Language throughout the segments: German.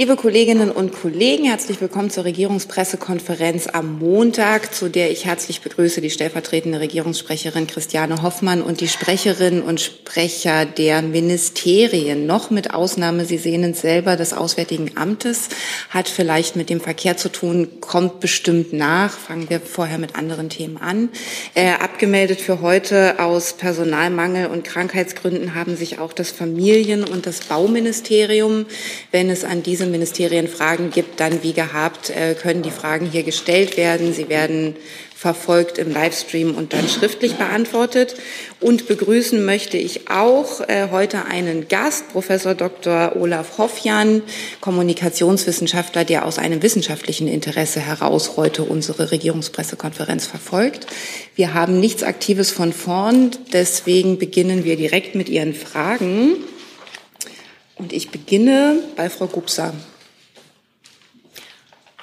Liebe Kolleginnen und Kollegen, herzlich willkommen zur Regierungspressekonferenz am Montag, zu der ich herzlich begrüße die stellvertretende Regierungssprecherin Christiane Hoffmann und die Sprecherinnen und Sprecher der Ministerien. Noch mit Ausnahme, Sie sehen es selber, des Auswärtigen Amtes, hat vielleicht mit dem Verkehr zu tun, kommt bestimmt nach. Fangen wir vorher mit anderen Themen an. Äh, abgemeldet für heute aus Personalmangel und Krankheitsgründen haben sich auch das Familien- und das Bauministerium. Wenn es an diese diese Ministerien Fragen gibt, dann wie gehabt, äh, können die Fragen hier gestellt werden. Sie werden verfolgt im Livestream und dann schriftlich beantwortet. Und begrüßen möchte ich auch äh, heute einen Gast, Professor Dr. Olaf Hoffjan, Kommunikationswissenschaftler, der aus einem wissenschaftlichen Interesse heraus heute unsere Regierungspressekonferenz verfolgt. Wir haben nichts Aktives von vorn, deswegen beginnen wir direkt mit Ihren Fragen. Und ich beginne bei Frau Gubser.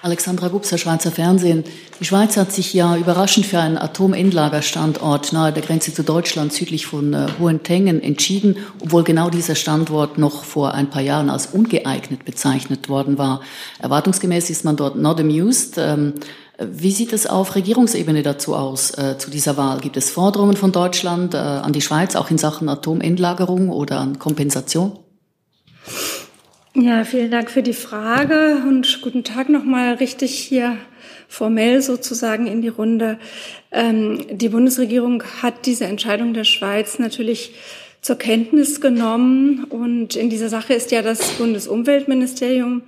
Alexandra Gubser, Schweizer Fernsehen. Die Schweiz hat sich ja überraschend für einen Atomendlagerstandort nahe der Grenze zu Deutschland südlich von äh, Hohentengen entschieden, obwohl genau dieser Standort noch vor ein paar Jahren als ungeeignet bezeichnet worden war. Erwartungsgemäß ist man dort not amused. Ähm, wie sieht es auf Regierungsebene dazu aus, äh, zu dieser Wahl? Gibt es Forderungen von Deutschland äh, an die Schweiz, auch in Sachen Atomendlagerung oder an Kompensation? Ja, vielen Dank für die Frage und guten Tag nochmal richtig hier formell sozusagen in die Runde. Ähm, die Bundesregierung hat diese Entscheidung der Schweiz natürlich zur Kenntnis genommen und in dieser Sache ist ja das Bundesumweltministerium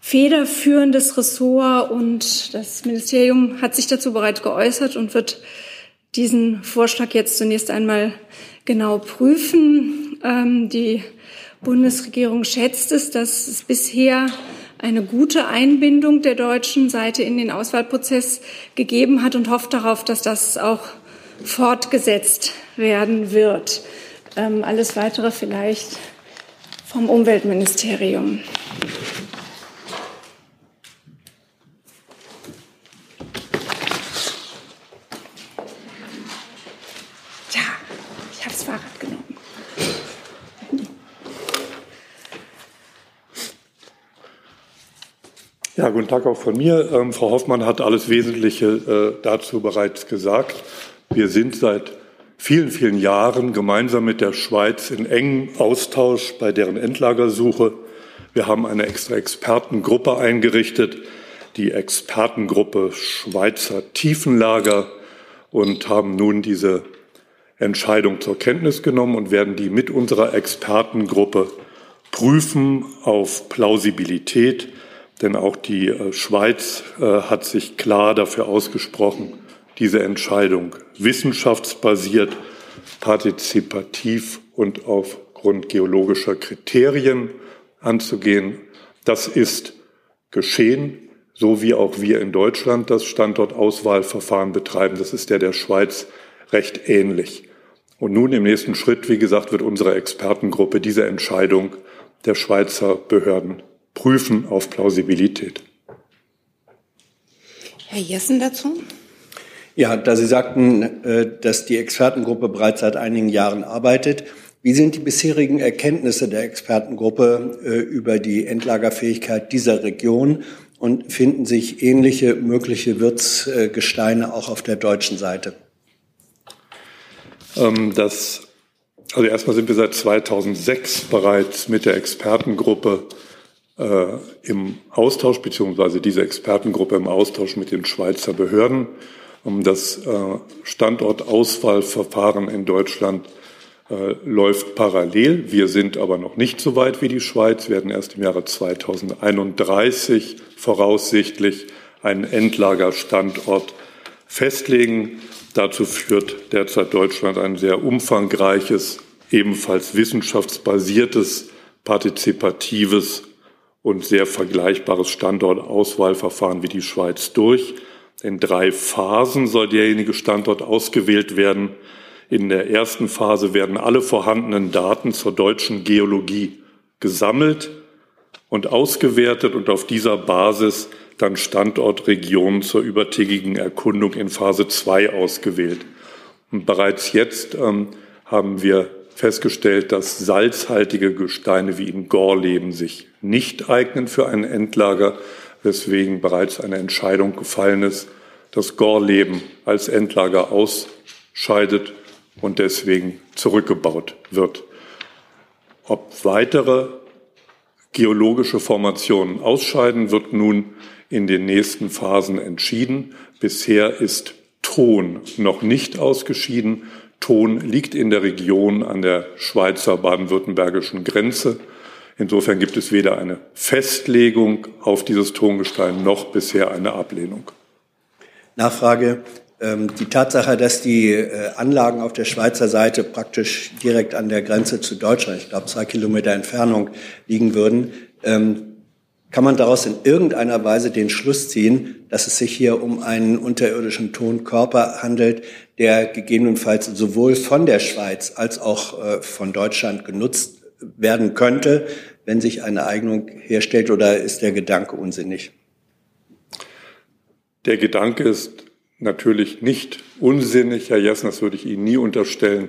federführendes Ressort und das Ministerium hat sich dazu bereits geäußert und wird diesen Vorschlag jetzt zunächst einmal genau prüfen. Ähm, die Bundesregierung schätzt es, dass es bisher eine gute Einbindung der deutschen Seite in den Auswahlprozess gegeben hat und hofft darauf, dass das auch fortgesetzt werden wird. Ähm, alles Weitere vielleicht vom Umweltministerium. Ja, guten Tag auch von mir. Ähm, Frau Hoffmann hat alles Wesentliche äh, dazu bereits gesagt. Wir sind seit vielen, vielen Jahren gemeinsam mit der Schweiz in engem Austausch bei deren Endlagersuche. Wir haben eine extra Expertengruppe eingerichtet, die Expertengruppe Schweizer Tiefenlager und haben nun diese Entscheidung zur Kenntnis genommen und werden die mit unserer Expertengruppe prüfen auf Plausibilität denn auch die äh, Schweiz äh, hat sich klar dafür ausgesprochen, diese Entscheidung wissenschaftsbasiert, partizipativ und aufgrund geologischer Kriterien anzugehen. Das ist geschehen, so wie auch wir in Deutschland das Standortauswahlverfahren betreiben. Das ist der der Schweiz recht ähnlich. Und nun im nächsten Schritt, wie gesagt, wird unsere Expertengruppe diese Entscheidung der Schweizer Behörden prüfen auf Plausibilität. Herr Jessen dazu? Ja, da Sie sagten, äh, dass die Expertengruppe bereits seit einigen Jahren arbeitet, wie sind die bisherigen Erkenntnisse der Expertengruppe äh, über die Endlagerfähigkeit dieser Region und finden sich ähnliche mögliche Wirtsgesteine auch auf der deutschen Seite? Ähm, das, also erstmal sind wir seit 2006 bereits mit der Expertengruppe äh, im Austausch, beziehungsweise diese Expertengruppe im Austausch mit den Schweizer Behörden. Um das äh, Standortauswahlverfahren in Deutschland äh, läuft parallel. Wir sind aber noch nicht so weit wie die Schweiz, werden erst im Jahre 2031 voraussichtlich einen Endlagerstandort festlegen. Dazu führt derzeit Deutschland ein sehr umfangreiches, ebenfalls wissenschaftsbasiertes, partizipatives und sehr vergleichbares Standortauswahlverfahren wie die Schweiz durch. In drei Phasen soll derjenige Standort ausgewählt werden. In der ersten Phase werden alle vorhandenen Daten zur deutschen Geologie gesammelt und ausgewertet und auf dieser Basis dann Standortregionen zur übertägigen Erkundung in Phase 2 ausgewählt. Und bereits jetzt ähm, haben wir festgestellt, dass salzhaltige Gesteine wie in Gorleben sich nicht eignen für ein Endlager, weswegen bereits eine Entscheidung gefallen ist, dass Gorleben als Endlager ausscheidet und deswegen zurückgebaut wird. Ob weitere geologische Formationen ausscheiden, wird nun in den nächsten Phasen entschieden. Bisher ist Ton noch nicht ausgeschieden. Ton liegt in der Region an der Schweizer baden-württembergischen Grenze. Insofern gibt es weder eine Festlegung auf dieses Tongestein noch bisher eine Ablehnung. Nachfrage. Ähm, die Tatsache, dass die äh, Anlagen auf der Schweizer Seite praktisch direkt an der Grenze zu Deutschland, ich glaube zwei Kilometer Entfernung, liegen würden, ähm, kann man daraus in irgendeiner Weise den Schluss ziehen, dass es sich hier um einen unterirdischen Tonkörper handelt, der gegebenenfalls sowohl von der Schweiz als auch äh, von Deutschland genutzt werden könnte, wenn sich eine Eignung herstellt, oder ist der Gedanke unsinnig? Der Gedanke ist natürlich nicht unsinnig, Herr Jessen, das würde ich Ihnen nie unterstellen.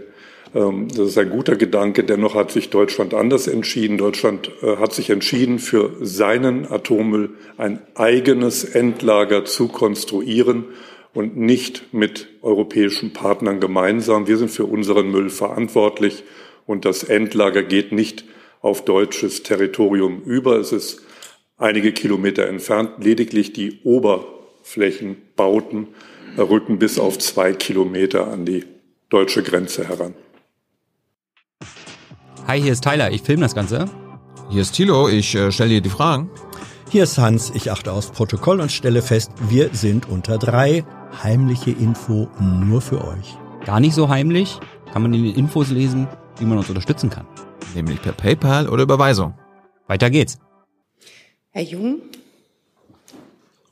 Ähm, das ist ein guter Gedanke. Dennoch hat sich Deutschland anders entschieden. Deutschland äh, hat sich entschieden, für seinen Atommüll ein eigenes Endlager zu konstruieren und nicht mit europäischen Partnern gemeinsam. Wir sind für unseren Müll verantwortlich und das Endlager geht nicht auf deutsches Territorium über. Es ist einige Kilometer entfernt. Lediglich die Oberflächenbauten rücken bis auf zwei Kilometer an die deutsche Grenze heran. Hi, hier ist Tyler, ich filme das Ganze. Hier ist Thilo, ich äh, stelle dir die Fragen. Hier ist Hans, ich achte aufs Protokoll und stelle fest, wir sind unter drei. Heimliche Info nur für euch. Gar nicht so heimlich, kann man in den Infos lesen, wie man uns unterstützen kann. Nämlich per PayPal oder Überweisung. Weiter geht's. Herr Jung?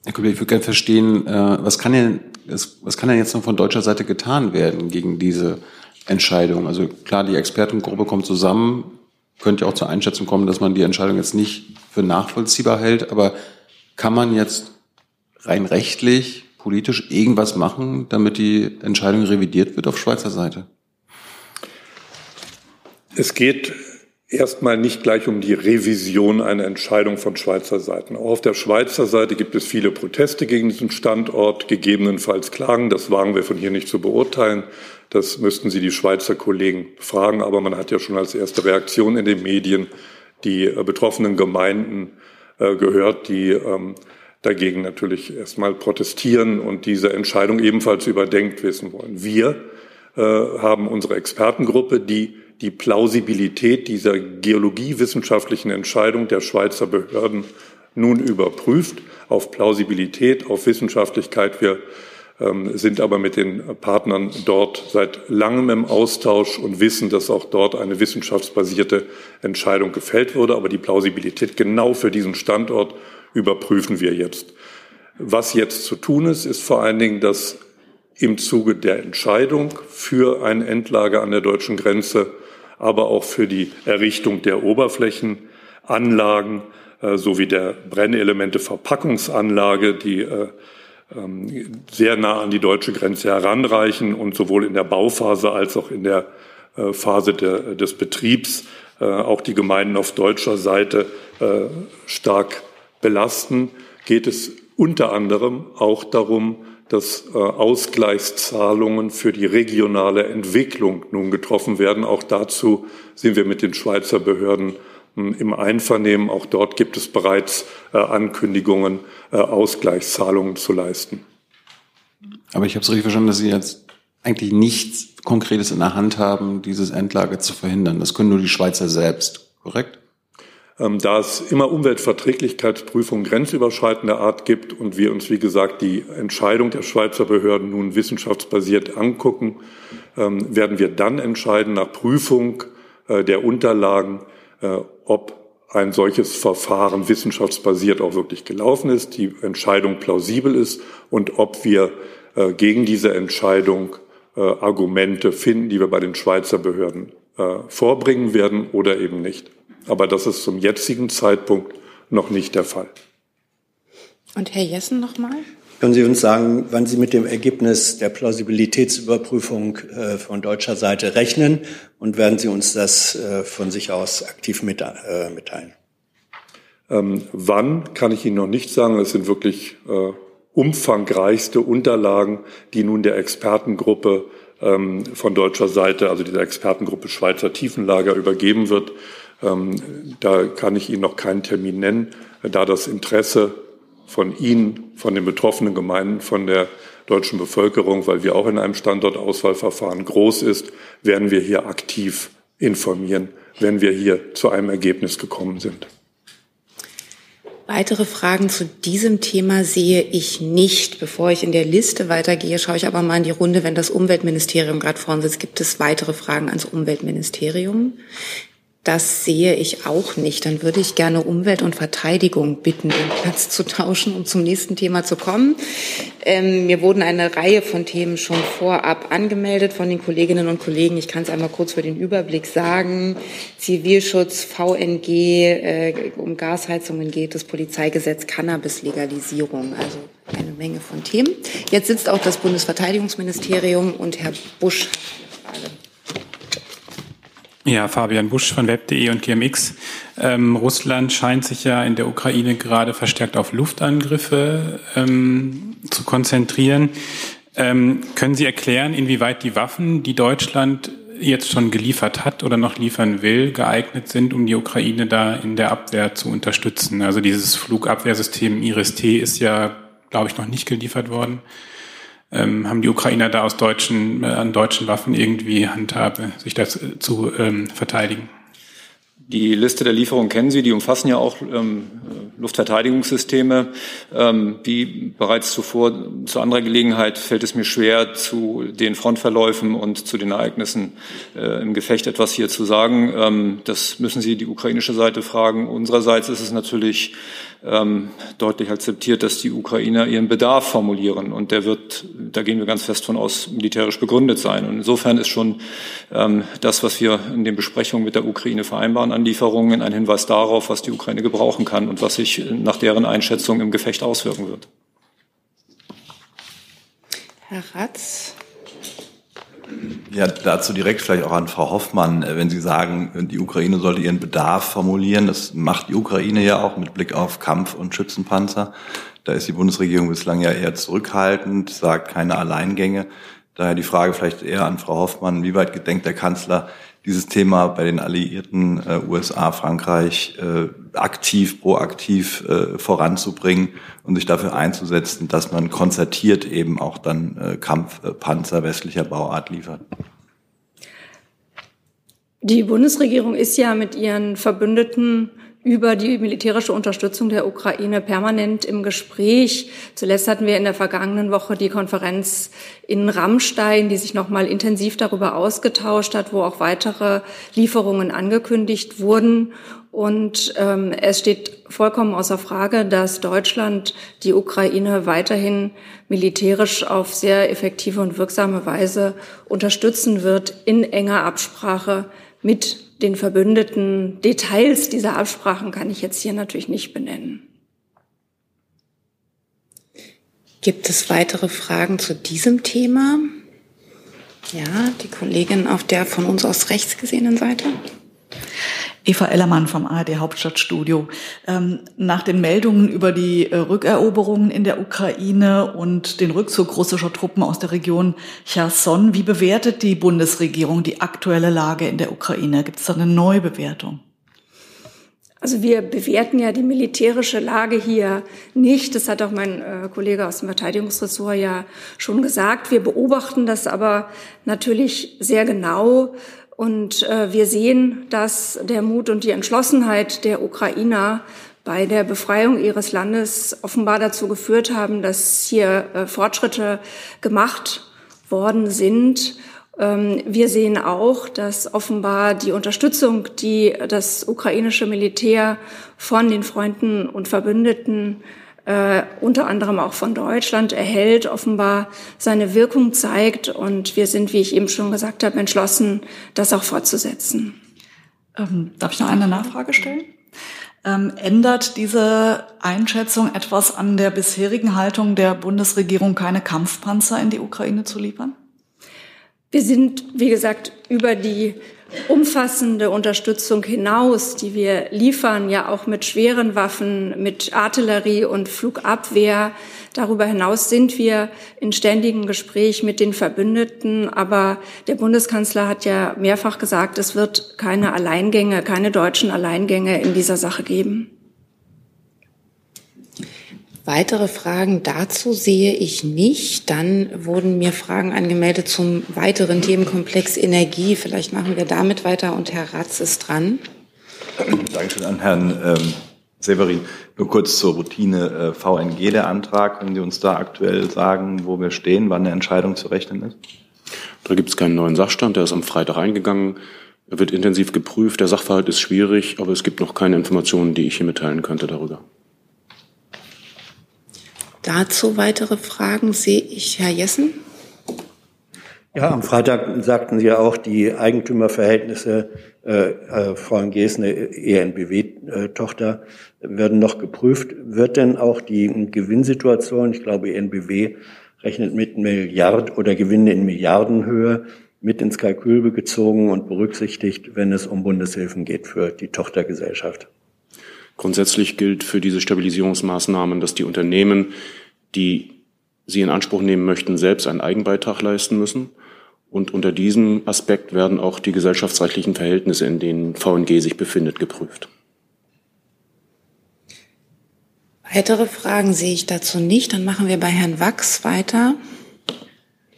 Herr Kubik, ich würde gerne verstehen, äh, was kann denn, was kann denn jetzt noch von deutscher Seite getan werden gegen diese Entscheidung. Also klar, die Expertengruppe kommt zusammen, könnte auch zur Einschätzung kommen, dass man die Entscheidung jetzt nicht für nachvollziehbar hält, aber kann man jetzt rein rechtlich, politisch irgendwas machen, damit die Entscheidung revidiert wird auf Schweizer Seite? Es geht erstmal nicht gleich um die Revision einer Entscheidung von Schweizer Seiten. Auch auf der Schweizer Seite gibt es viele Proteste gegen diesen Standort, gegebenenfalls Klagen. Das wagen wir von hier nicht zu beurteilen. Das müssten Sie die Schweizer Kollegen fragen. Aber man hat ja schon als erste Reaktion in den Medien die äh, betroffenen Gemeinden äh, gehört, die ähm, dagegen natürlich erstmal protestieren und diese Entscheidung ebenfalls überdenkt wissen wollen. Wir äh, haben unsere Expertengruppe, die die Plausibilität dieser geologiewissenschaftlichen Entscheidung der Schweizer Behörden nun überprüft auf Plausibilität, auf Wissenschaftlichkeit. Wir ähm, sind aber mit den Partnern dort seit langem im Austausch und wissen, dass auch dort eine wissenschaftsbasierte Entscheidung gefällt wurde. Aber die Plausibilität genau für diesen Standort überprüfen wir jetzt. Was jetzt zu tun ist, ist vor allen Dingen, dass im Zuge der Entscheidung für ein Endlager an der deutschen Grenze, aber auch für die Errichtung der Oberflächenanlagen äh, sowie der Brennelemente Verpackungsanlage, die äh, ähm, sehr nah an die deutsche Grenze heranreichen und sowohl in der Bauphase als auch in der äh, Phase der, des Betriebs äh, auch die Gemeinden auf deutscher Seite äh, stark belasten, geht es unter anderem auch darum, dass Ausgleichszahlungen für die regionale Entwicklung nun getroffen werden. Auch dazu sind wir mit den Schweizer Behörden im Einvernehmen. Auch dort gibt es bereits äh, Ankündigungen, äh, Ausgleichszahlungen zu leisten. Aber ich habe es richtig verstanden, dass Sie jetzt eigentlich nichts Konkretes in der Hand haben, dieses Endlager zu verhindern. Das können nur die Schweizer selbst, korrekt? Ähm, da es immer Umweltverträglichkeitsprüfungen grenzüberschreitender Art gibt und wir uns, wie gesagt, die Entscheidung der Schweizer Behörden nun wissenschaftsbasiert angucken, ähm, werden wir dann entscheiden nach Prüfung äh, der Unterlagen, äh, ob ein solches Verfahren wissenschaftsbasiert auch wirklich gelaufen ist, die Entscheidung plausibel ist und ob wir äh, gegen diese Entscheidung Argumente finden, die wir bei den Schweizer Behörden vorbringen werden oder eben nicht. Aber das ist zum jetzigen Zeitpunkt noch nicht der Fall. Und Herr Jessen nochmal? Können Sie uns sagen, wann Sie mit dem Ergebnis der Plausibilitätsüberprüfung äh, von deutscher Seite rechnen und werden Sie uns das äh, von sich aus aktiv mit, äh, mitteilen? Ähm, wann kann ich Ihnen noch nicht sagen. Es sind wirklich äh, umfangreichste Unterlagen, die nun der Expertengruppe ähm, von deutscher Seite, also dieser Expertengruppe Schweizer Tiefenlager, übergeben wird. Ähm, da kann ich Ihnen noch keinen Termin nennen, da das Interesse von Ihnen, von den betroffenen Gemeinden, von der deutschen Bevölkerung, weil wir auch in einem Standortauswahlverfahren groß ist, werden wir hier aktiv informieren, wenn wir hier zu einem Ergebnis gekommen sind. Weitere Fragen zu diesem Thema sehe ich nicht. Bevor ich in der Liste weitergehe, schaue ich aber mal in die Runde, wenn das Umweltministerium gerade vorne sitzt. Gibt es weitere Fragen ans Umweltministerium? Das sehe ich auch nicht. Dann würde ich gerne Umwelt und Verteidigung bitten, den Platz zu tauschen, um zum nächsten Thema zu kommen. Ähm, mir wurden eine Reihe von Themen schon vorab angemeldet von den Kolleginnen und Kollegen. Ich kann es einmal kurz für den Überblick sagen. Zivilschutz, VNG, äh, um Gasheizungen geht es, Polizeigesetz, Cannabis-Legalisierung. Also eine Menge von Themen. Jetzt sitzt auch das Bundesverteidigungsministerium und Herr Busch Frage. Ja, Fabian Busch von web.de und GMX. Ähm, Russland scheint sich ja in der Ukraine gerade verstärkt auf Luftangriffe ähm, zu konzentrieren. Ähm, können Sie erklären, inwieweit die Waffen, die Deutschland jetzt schon geliefert hat oder noch liefern will, geeignet sind, um die Ukraine da in der Abwehr zu unterstützen? Also dieses Flugabwehrsystem IRIS-T ist ja, glaube ich, noch nicht geliefert worden ähm, haben die Ukrainer da aus deutschen, äh, an deutschen Waffen irgendwie Handhabe, sich das zu ähm, verteidigen? Die Liste der Lieferungen kennen Sie, die umfassen ja auch ähm, Luftverteidigungssysteme. Ähm, wie bereits zuvor zu anderer Gelegenheit fällt es mir schwer, zu den Frontverläufen und zu den Ereignissen äh, im Gefecht etwas hier zu sagen. Ähm, das müssen Sie die ukrainische Seite fragen. Unsererseits ist es natürlich ähm, deutlich akzeptiert, dass die Ukrainer ihren Bedarf formulieren. Und der wird, da gehen wir ganz fest von aus, militärisch begründet sein. Und insofern ist schon ähm, das, was wir in den Besprechungen mit der Ukraine vereinbaren an Lieferungen, ein Hinweis darauf, was die Ukraine gebrauchen kann und was sich nach deren Einschätzung im Gefecht auswirken wird. Herr Ratz. Ja, dazu direkt vielleicht auch an Frau Hoffmann, äh, wenn Sie sagen, die Ukraine sollte ihren Bedarf formulieren. Das macht die Ukraine ja auch mit Blick auf Kampf- und Schützenpanzer. Da ist die Bundesregierung bislang ja eher zurückhaltend, sagt keine Alleingänge. Daher die Frage vielleicht eher an Frau Hoffmann, wie weit gedenkt der Kanzler, dieses Thema bei den Alliierten äh, USA, Frankreich äh, aktiv, proaktiv äh, voranzubringen und sich dafür einzusetzen, dass man konzertiert eben auch dann äh, Kampfpanzer westlicher Bauart liefert. Die Bundesregierung ist ja mit ihren Verbündeten über die militärische Unterstützung der Ukraine permanent im Gespräch. Zuletzt hatten wir in der vergangenen Woche die Konferenz in Rammstein, die sich noch mal intensiv darüber ausgetauscht hat, wo auch weitere Lieferungen angekündigt wurden. Und ähm, es steht vollkommen außer Frage, dass Deutschland die Ukraine weiterhin militärisch auf sehr effektive und wirksame Weise unterstützen wird, in enger Absprache mit den Verbündeten. Details dieser Absprachen kann ich jetzt hier natürlich nicht benennen. Gibt es weitere Fragen zu diesem Thema? Ja, die Kollegin auf der von uns aus rechts gesehenen Seite. Eva Ellermann vom ARD Hauptstadtstudio. Ähm, nach den Meldungen über die äh, Rückeroberungen in der Ukraine und den Rückzug russischer Truppen aus der Region Cherson, wie bewertet die Bundesregierung die aktuelle Lage in der Ukraine? Gibt es da eine Neubewertung? Also wir bewerten ja die militärische Lage hier nicht. Das hat auch mein äh, Kollege aus dem Verteidigungsressort ja schon gesagt. Wir beobachten das aber natürlich sehr genau und äh, wir sehen, dass der Mut und die Entschlossenheit der Ukrainer bei der Befreiung ihres Landes offenbar dazu geführt haben, dass hier äh, Fortschritte gemacht worden sind. Ähm, wir sehen auch, dass offenbar die Unterstützung, die das ukrainische Militär von den Freunden und Verbündeten äh, unter anderem auch von Deutschland erhält, offenbar seine Wirkung zeigt. Und wir sind, wie ich eben schon gesagt habe, entschlossen, das auch fortzusetzen. Ähm, darf ich noch eine Nachfrage stellen? Ähm, ändert diese Einschätzung etwas an der bisherigen Haltung der Bundesregierung, keine Kampfpanzer in die Ukraine zu liefern? Wir sind, wie gesagt, über die umfassende Unterstützung hinaus, die wir liefern, ja auch mit schweren Waffen, mit Artillerie und Flugabwehr. Darüber hinaus sind wir in ständigem Gespräch mit den Verbündeten. Aber der Bundeskanzler hat ja mehrfach gesagt, es wird keine Alleingänge, keine deutschen Alleingänge in dieser Sache geben. Weitere Fragen dazu sehe ich nicht. Dann wurden mir Fragen angemeldet zum weiteren Themenkomplex Energie. Vielleicht machen wir damit weiter und Herr Ratz ist dran. Dankeschön an Herrn ähm, Severin. Nur kurz zur Routine äh, VNG der Antrag. Können Sie uns da aktuell sagen, wo wir stehen, wann eine Entscheidung zu rechnen ist? Da gibt es keinen neuen Sachstand. Der ist am Freitag eingegangen. Er wird intensiv geprüft. Der Sachverhalt ist schwierig, aber es gibt noch keine Informationen, die ich hier mitteilen könnte darüber. Dazu weitere Fragen sehe ich. Herr Jessen? Ja, am Freitag sagten Sie ja auch, die Eigentümerverhältnisse äh, äh, VNG ist eine ENBW-Tochter, werden noch geprüft. Wird denn auch die Gewinnsituation, ich glaube, ENBW rechnet mit Milliard oder Gewinne in Milliardenhöhe, mit ins Kalkül gezogen und berücksichtigt, wenn es um Bundeshilfen geht für die Tochtergesellschaft? Grundsätzlich gilt für diese Stabilisierungsmaßnahmen, dass die Unternehmen, die sie in Anspruch nehmen möchten, selbst einen Eigenbeitrag leisten müssen. Und unter diesem Aspekt werden auch die gesellschaftsrechtlichen Verhältnisse, in denen VNG sich befindet, geprüft. Weitere Fragen sehe ich dazu nicht. Dann machen wir bei Herrn Wachs weiter.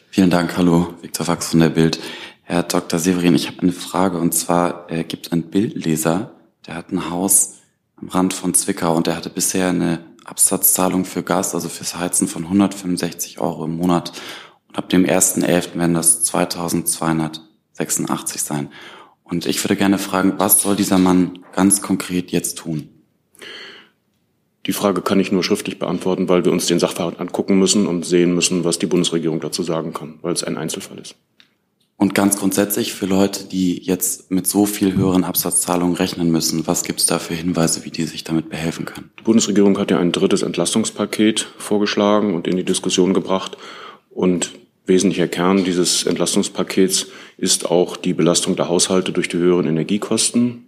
Vielen Dank. Hallo, Viktor Wachs von der Bild. Herr Dr. Severin, ich habe eine Frage. Und zwar äh, gibt es einen Bildleser, der hat ein Haus am Rand von Zwickau und er hatte bisher eine Absatzzahlung für Gas, also fürs Heizen von 165 Euro im Monat. Und ab dem 1.11. werden das 2286 sein. Und ich würde gerne fragen, was soll dieser Mann ganz konkret jetzt tun? Die Frage kann ich nur schriftlich beantworten, weil wir uns den Sachverhalt angucken müssen und sehen müssen, was die Bundesregierung dazu sagen kann, weil es ein Einzelfall ist. Und ganz grundsätzlich für Leute, die jetzt mit so viel höheren Absatzzahlungen rechnen müssen, was gibt es da für Hinweise, wie die sich damit behelfen können? Die Bundesregierung hat ja ein drittes Entlastungspaket vorgeschlagen und in die Diskussion gebracht. Und wesentlicher Kern dieses Entlastungspakets ist auch die Belastung der Haushalte durch die höheren Energiekosten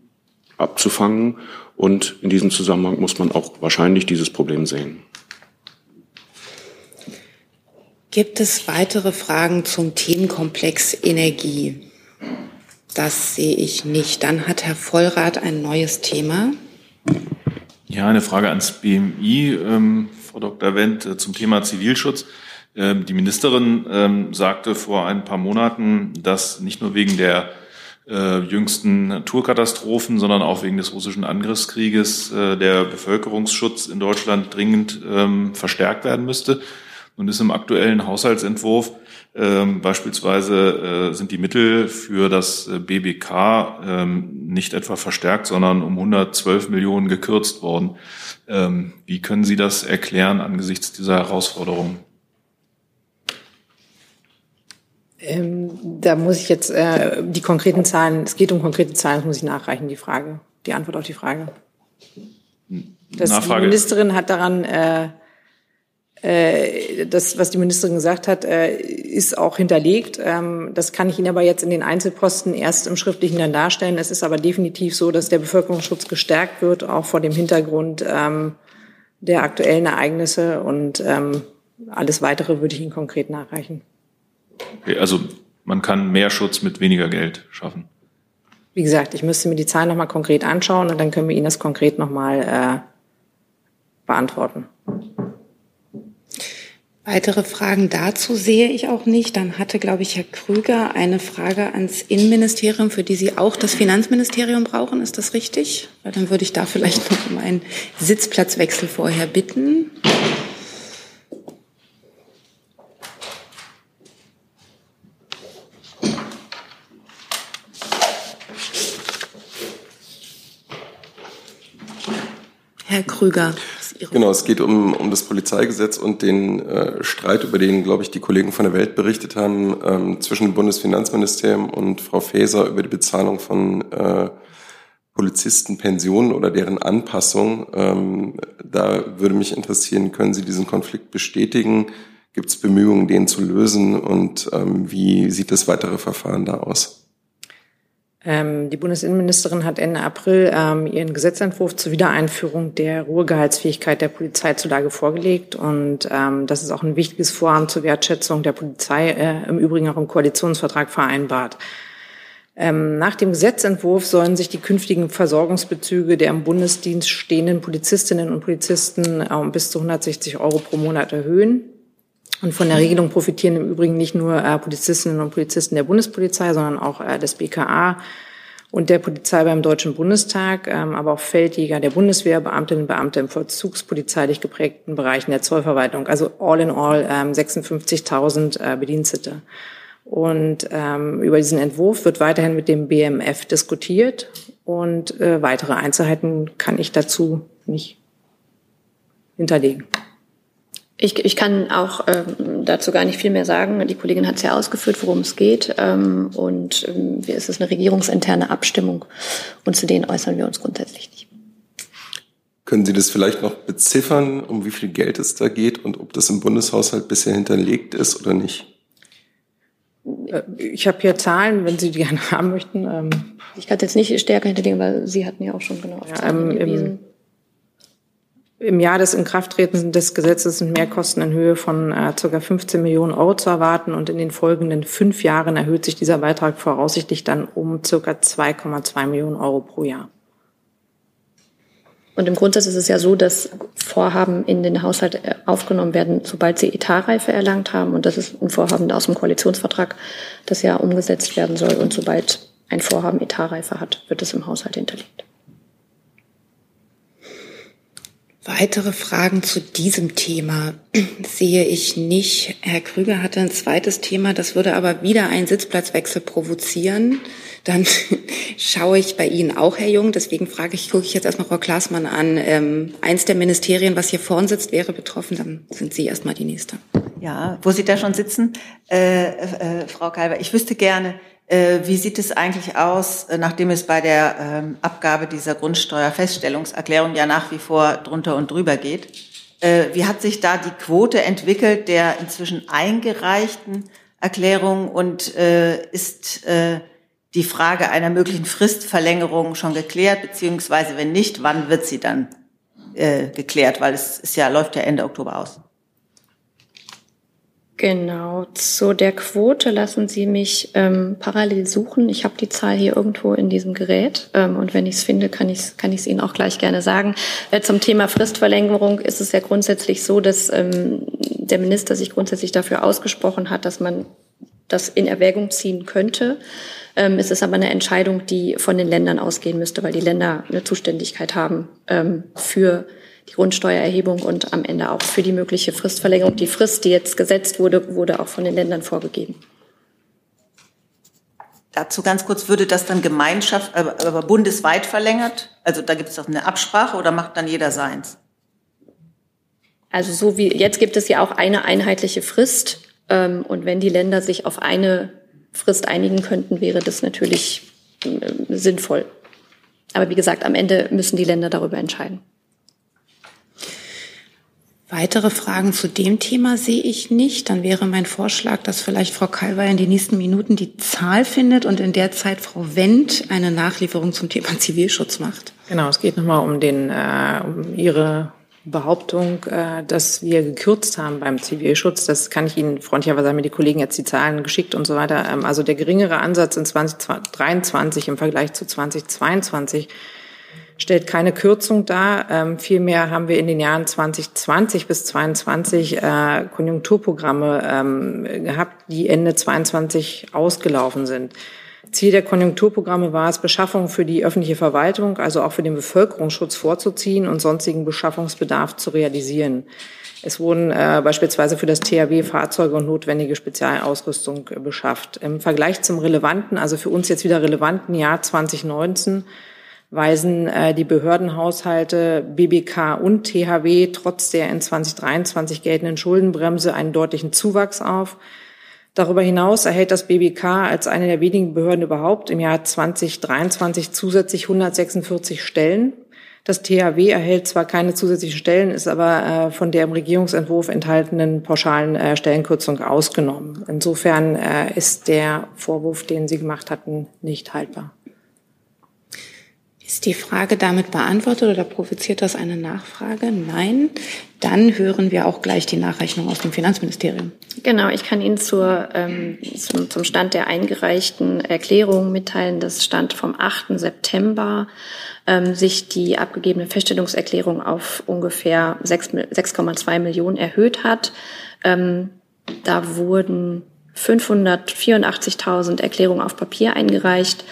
abzufangen. Und in diesem Zusammenhang muss man auch wahrscheinlich dieses Problem sehen. Gibt es weitere Fragen zum Themenkomplex Energie? Das sehe ich nicht. Dann hat Herr Vollrath ein neues Thema. Ja, eine Frage ans BMI, ähm, Frau Dr. Wendt, äh, zum Thema Zivilschutz. Ähm, die Ministerin ähm, sagte vor ein paar Monaten, dass nicht nur wegen der äh, jüngsten Naturkatastrophen, sondern auch wegen des russischen Angriffskrieges äh, der Bevölkerungsschutz in Deutschland dringend ähm, verstärkt werden müsste. Nun ist im aktuellen Haushaltsentwurf ähm, beispielsweise äh, sind die Mittel für das äh, BBK ähm, nicht etwa verstärkt, sondern um 112 Millionen gekürzt worden. Ähm, wie können Sie das erklären angesichts dieser Herausforderungen? Ähm, da muss ich jetzt äh, die konkreten Zahlen, es geht um konkrete Zahlen, das muss ich nachreichen, die Frage, die Antwort auf die Frage. Das, Die Ministerin hat daran äh, das, was die Ministerin gesagt hat, äh, ist auch hinterlegt. Ähm, das kann ich Ihnen aber jetzt in den Einzelposten erst im Schriftlichen dann darstellen. Es ist aber definitiv so, dass der Bevölkerungsschutz gestärkt wird, auch vor dem Hintergrund ähm, der aktuellen Ereignisse. Und ähm, alles Weitere würde ich Ihnen konkret nachreichen. Okay, also man kann mehr Schutz mit weniger Geld schaffen. Wie gesagt, ich müsste mir die Zahlen nochmal konkret anschauen und dann können wir Ihnen das konkret nochmal äh, beantworten. Weitere Fragen dazu sehe ich auch nicht. Dann hatte, glaube ich, Herr Krüger eine Frage ans Innenministerium, für die Sie auch das Finanzministerium brauchen. Ist das richtig? Weil dann würde ich da vielleicht noch um einen Sitzplatzwechsel vorher bitten. Herr Krüger. Genau, es geht um, um das Polizeigesetz und den äh, Streit, über den, glaube ich, die Kollegen von der Welt berichtet haben, ähm, zwischen dem Bundesfinanzministerium und Frau Faeser über die Bezahlung von äh, Polizistenpensionen oder deren Anpassung. Ähm, da würde mich interessieren, können Sie diesen Konflikt bestätigen? Gibt es Bemühungen, den zu lösen? Und ähm, wie sieht das weitere Verfahren da aus? Ähm, die Bundesinnenministerin hat Ende April ähm, ihren Gesetzentwurf zur Wiedereinführung der Ruhegehaltsfähigkeit der Polizeizulage vorgelegt. Und ähm, das ist auch ein wichtiges Vorhaben zur Wertschätzung der Polizei, äh, im Übrigen auch im Koalitionsvertrag vereinbart. Nach dem Gesetzentwurf sollen sich die künftigen Versorgungsbezüge der im Bundesdienst stehenden Polizistinnen und Polizisten äh, bis zu 160 Euro pro Monat erhöhen. Und von der Regelung profitieren im Übrigen nicht nur äh, Polizistinnen und Polizisten der Bundespolizei, sondern auch äh, des BKA und der Polizei beim Deutschen Bundestag, ähm, aber auch Feldjäger der Bundeswehr, Beamtinnen und Beamte im vollzugspolizeilich geprägten Bereichen der Zollverwaltung. Also all in all ähm, 56.000 äh, Bedienstete. Und ähm, über diesen Entwurf wird weiterhin mit dem BMF diskutiert und äh, weitere Einzelheiten kann ich dazu nicht hinterlegen. Ich, ich kann auch ähm, dazu gar nicht viel mehr sagen. Die Kollegin hat es ja ausgeführt, worum es geht. Ähm, und ähm, es ist eine regierungsinterne Abstimmung. Und zu denen äußern wir uns grundsätzlich nicht. Können Sie das vielleicht noch beziffern, um wie viel Geld es da geht und ob das im Bundeshaushalt bisher hinterlegt ist oder nicht? Äh, ich habe hier Zahlen, wenn Sie die gerne haben möchten. Ähm. Ich kann es jetzt nicht stärker hinterlegen, weil Sie hatten ja auch schon genau auf ja, Zahlen ähm, hingewiesen. Im Jahr des Inkrafttretens des Gesetzes sind Mehrkosten in Höhe von äh, ca. 15 Millionen Euro zu erwarten und in den folgenden fünf Jahren erhöht sich dieser Beitrag voraussichtlich dann um ca. 2,2 Millionen Euro pro Jahr. Und im Grundsatz ist es ja so, dass Vorhaben in den Haushalt äh, aufgenommen werden, sobald sie Etatreife erlangt haben. Und das ist ein Vorhaben aus dem Koalitionsvertrag, das ja umgesetzt werden soll. Und sobald ein Vorhaben Etatreife hat, wird es im Haushalt hinterlegt. Weitere Fragen zu diesem Thema sehe ich nicht. Herr Krüger hatte ein zweites Thema, das würde aber wieder einen Sitzplatzwechsel provozieren. Dann schaue ich bei Ihnen auch, Herr Jung. Deswegen frage ich, gucke ich jetzt erstmal Frau Klaasmann an. Ähm, eins der Ministerien, was hier vorn sitzt, wäre betroffen. Dann sind Sie erstmal die Nächste. Ja, wo Sie da schon sitzen, äh, äh, Frau Kalber, ich wüsste gerne, wie sieht es eigentlich aus, äh, nachdem es bei der ähm, Abgabe dieser Grundsteuerfeststellungserklärung ja nach wie vor drunter und drüber geht? Äh, wie hat sich da die Quote entwickelt der inzwischen eingereichten Erklärungen und ist die Frage einer möglichen Fristverlängerung schon geklärt, beziehungsweise wenn nicht, wann wird sie dann geklärt? Weil es ist ja, läuft ja Ende Oktober aus. Genau, zu der Quote lassen Sie mich ähm, parallel suchen. Ich habe die Zahl hier irgendwo in diesem Gerät ähm, und wenn ich es finde, kann ich es kann Ihnen auch gleich gerne sagen. Äh, zum Thema Fristverlängerung ist es ja grundsätzlich so, dass ähm, der Minister sich grundsätzlich dafür ausgesprochen hat, dass man das in Erwägung ziehen könnte. Ähm, es ist aber eine Entscheidung, die von den Ländern ausgehen müsste, weil die Länder eine Zuständigkeit haben ähm, für die Grundsteuererhebung und am Ende auch für die mögliche Fristverlängerung. Die Frist, die jetzt gesetzt wurde, wurde auch von den Ländern vorgegeben. Dazu ganz kurz, würde das dann Gemeinschaft, aber, aber bundesweit verlängert? Also da gibt es doch eine Absprache oder macht dann jeder seins? Also so wie jetzt gibt es ja auch eine einheitliche Frist. Ähm, und wenn die Länder sich auf eine Frist einigen könnten, wäre das natürlich äh, sinnvoll. Aber wie gesagt, am Ende müssen die Länder darüber entscheiden. Weitere Fragen zu dem Thema sehe ich nicht. Dann wäre mein Vorschlag, dass vielleicht Frau Kalwer in den nächsten Minuten die Zahl findet und in der Zeit Frau Wendt eine Nachlieferung zum Thema Zivilschutz macht. Genau, es geht nochmal um, den, äh, um Ihre Behauptung, äh, dass wir gekürzt haben beim Zivilschutz. Das kann ich Ihnen freundlicherweise haben mir die Kollegen jetzt die Zahlen geschickt und so weiter. Ähm, also der geringere Ansatz in 2023 im Vergleich zu 2022 stellt keine Kürzung dar. Ähm, vielmehr haben wir in den Jahren 2020 bis 2022 äh, Konjunkturprogramme ähm, gehabt, die Ende 22 ausgelaufen sind. Ziel der Konjunkturprogramme war es, Beschaffungen für die öffentliche Verwaltung, also auch für den Bevölkerungsschutz vorzuziehen und sonstigen Beschaffungsbedarf zu realisieren. Es wurden äh, beispielsweise für das THW Fahrzeuge und notwendige Spezialausrüstung beschafft. Im Vergleich zum relevanten, also für uns jetzt wieder relevanten Jahr 2019 weisen äh, die Behördenhaushalte BBK und THW trotz der in 2023 geltenden Schuldenbremse einen deutlichen Zuwachs auf. Darüber hinaus erhält das BBK als eine der wenigen Behörden überhaupt im Jahr 2023 zusätzlich 146 Stellen. Das THW erhält zwar keine zusätzlichen Stellen, ist aber äh, von der im Regierungsentwurf enthaltenen pauschalen äh, Stellenkürzung ausgenommen. Insofern äh, ist der Vorwurf, den Sie gemacht hatten, nicht haltbar. Ist die Frage damit beantwortet oder provoziert das eine Nachfrage? Nein. Dann hören wir auch gleich die Nachrechnung aus dem Finanzministerium. Genau, ich kann Ihnen zur, ähm, zum, zum Stand der eingereichten Erklärung mitteilen, dass Stand vom 8. September ähm, sich die abgegebene Feststellungserklärung auf ungefähr 6,2 Millionen erhöht hat. Ähm, da wurden 584.000 Erklärungen auf Papier eingereicht